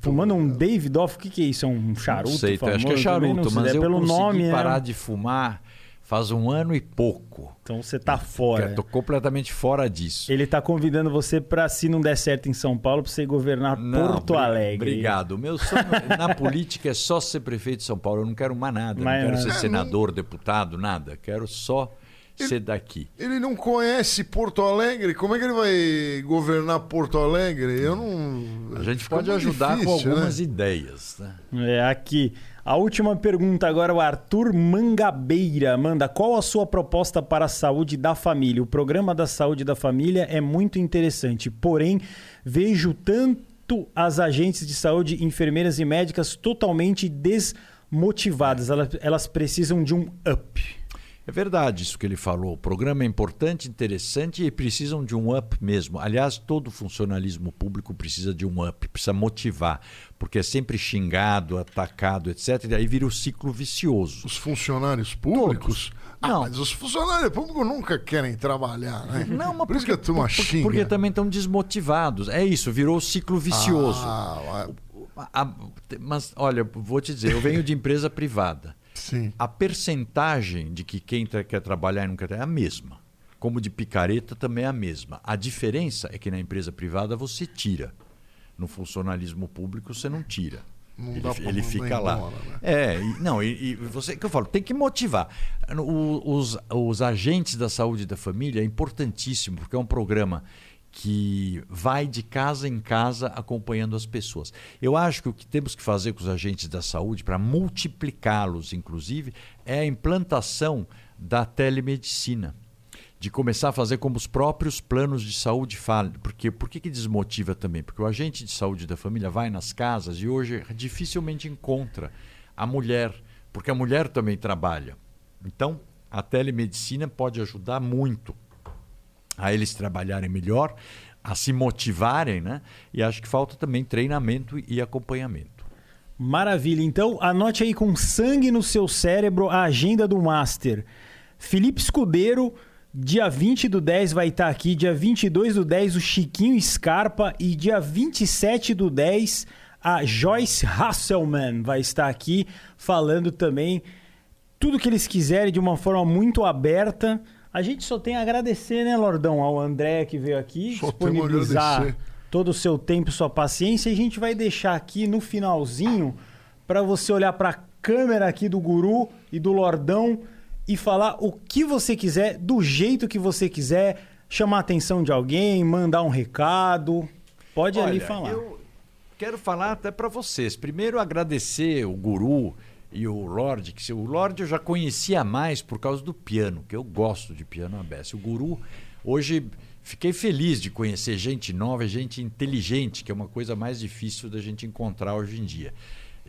Fumando um Dave Doff, o que, que é isso? É um charuto? Não sei, famoso? acho que é charuto, mas é eu pelo nome, parar é... de fumar faz um ano e pouco. Então você tá fora. Estou completamente fora disso. Ele tá convidando você para, se não der certo em São Paulo, para você governar não, Porto Alegre. Obrigado. O meu sonho *laughs* na política é só ser prefeito de São Paulo. Eu não quero mais nada. Mas, não quero ser é, senador, deputado, nada. Quero só ele, ser daqui. Ele não conhece Porto Alegre? Como é que ele vai governar Porto Alegre? Eu não. A gente pode ajudar difícil, com algumas né? ideias. Né? É aqui. A última pergunta agora, o Arthur Mangabeira manda: qual a sua proposta para a saúde da família? O programa da saúde da família é muito interessante, porém, vejo tanto as agentes de saúde, enfermeiras e médicas totalmente desmotivadas. Elas, elas precisam de um up. É verdade isso que ele falou. O programa é importante, interessante e precisam de um up mesmo. Aliás, todo funcionalismo público precisa de um up, precisa motivar, porque é sempre xingado, atacado, etc. E aí vira o um ciclo vicioso. Os funcionários públicos? Ah, não. mas os funcionários públicos nunca querem trabalhar, né? *laughs* Não, mas Por isso que a turma xinga. Porque também estão desmotivados. É isso, virou o ciclo vicioso. Ah, mas, olha, vou te dizer, eu venho de empresa privada. Sim. A percentagem de que quem quer trabalhar e não quer é a mesma. Como de picareta também é a mesma. A diferença é que na empresa privada você tira. No funcionalismo público você não tira. Não ele, ele fica lá. Embora, né? É, e, não, e, e, você que eu falo, tem que motivar. O, os, os agentes da saúde da família é importantíssimo, porque é um programa que vai de casa em casa acompanhando as pessoas. Eu acho que o que temos que fazer com os agentes da saúde, para multiplicá-los, inclusive, é a implantação da telemedicina. De começar a fazer como os próprios planos de saúde falam. Porque, por que, que desmotiva também? Porque o agente de saúde da família vai nas casas e hoje dificilmente encontra a mulher, porque a mulher também trabalha. Então, a telemedicina pode ajudar muito a eles trabalharem melhor, a se motivarem, né? E acho que falta também treinamento e acompanhamento. Maravilha. Então, anote aí com sangue no seu cérebro a agenda do Master. Felipe Escudeiro, dia 20 do 10 vai estar aqui, dia 22 do 10 o Chiquinho Scarpa e dia 27 do 10 a Joyce Hasselman vai estar aqui falando também tudo que eles quiserem de uma forma muito aberta. A gente só tem a agradecer, né, Lordão, ao André que veio aqui, só disponibilizar todo o seu tempo e sua paciência. E a gente vai deixar aqui no finalzinho para você olhar para a câmera aqui do Guru e do Lordão e falar o que você quiser, do jeito que você quiser, chamar a atenção de alguém, mandar um recado. Pode Olha, ali falar. Eu quero falar até para vocês. Primeiro, agradecer o Guru e o Lorde, que o Lorde eu já conhecia mais por causa do piano, que eu gosto de piano beça. O Guru, hoje fiquei feliz de conhecer gente nova, gente inteligente, que é uma coisa mais difícil da gente encontrar hoje em dia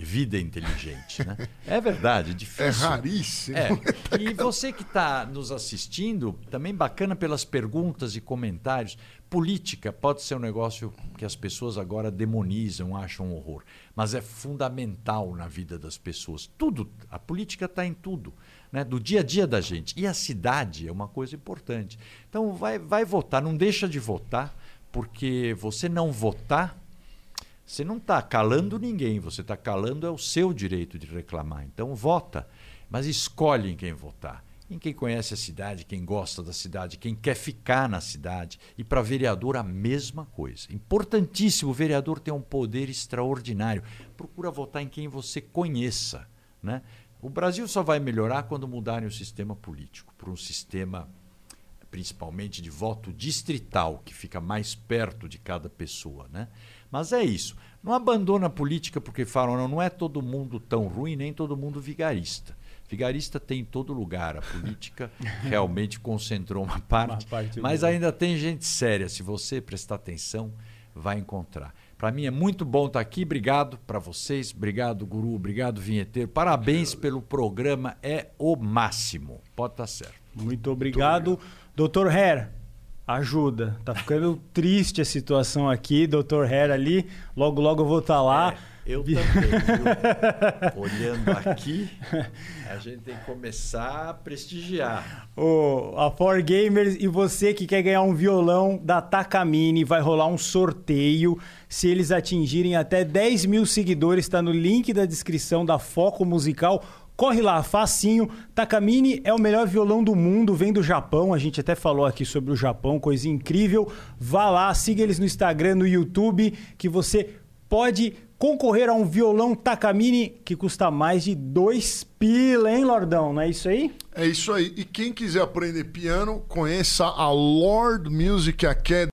vida inteligente. Né? É verdade, é difícil. É raríssimo. É. *laughs* E você que está nos assistindo, também bacana pelas perguntas e comentários. Política pode ser um negócio que as pessoas agora demonizam, acham horror, mas é fundamental na vida das pessoas. Tudo, a política está em tudo, né? do dia a dia da gente. E a cidade é uma coisa importante. Então vai, vai votar, não deixa de votar, porque você não votar você não está calando ninguém, você está calando é o seu direito de reclamar. Então vota, mas escolhe em quem votar. Em quem conhece a cidade, quem gosta da cidade, quem quer ficar na cidade. E para vereador a mesma coisa. Importantíssimo, o vereador tem um poder extraordinário. Procura votar em quem você conheça. Né? O Brasil só vai melhorar quando mudarem o sistema político para um sistema principalmente de voto distrital, que fica mais perto de cada pessoa. Né? Mas é isso. Não abandona a política porque falam, não, não é todo mundo tão ruim, nem todo mundo vigarista. Vigarista tem em todo lugar. A política *laughs* realmente concentrou uma parte, uma parte mas ainda tem gente séria. Se você prestar atenção, vai encontrar. Para mim é muito bom estar aqui. Obrigado para vocês. Obrigado, Guru. Obrigado, Vinheteiro. Parabéns pelo programa. É o máximo. Pode estar certo. Muito obrigado. Muito obrigado. Doutor Herr, ajuda. Tá ficando triste a situação aqui, Dr. Hair ali. Logo, logo eu vou estar tá lá. É, eu também. *laughs* Olhando aqui, a gente tem que começar a prestigiar. Oh, a For Gamers e você que quer ganhar um violão da Takamine, vai rolar um sorteio. Se eles atingirem até 10 mil seguidores, está no link da descrição da Foco Musical Corre lá, facinho. Takamine é o melhor violão do mundo, vem do Japão. A gente até falou aqui sobre o Japão, coisa incrível. Vá lá, siga eles no Instagram, no YouTube, que você pode concorrer a um violão Takamine que custa mais de 2 pila, hein, Lordão? Não é isso aí? É isso aí. E quem quiser aprender piano, conheça a Lord Music Academy.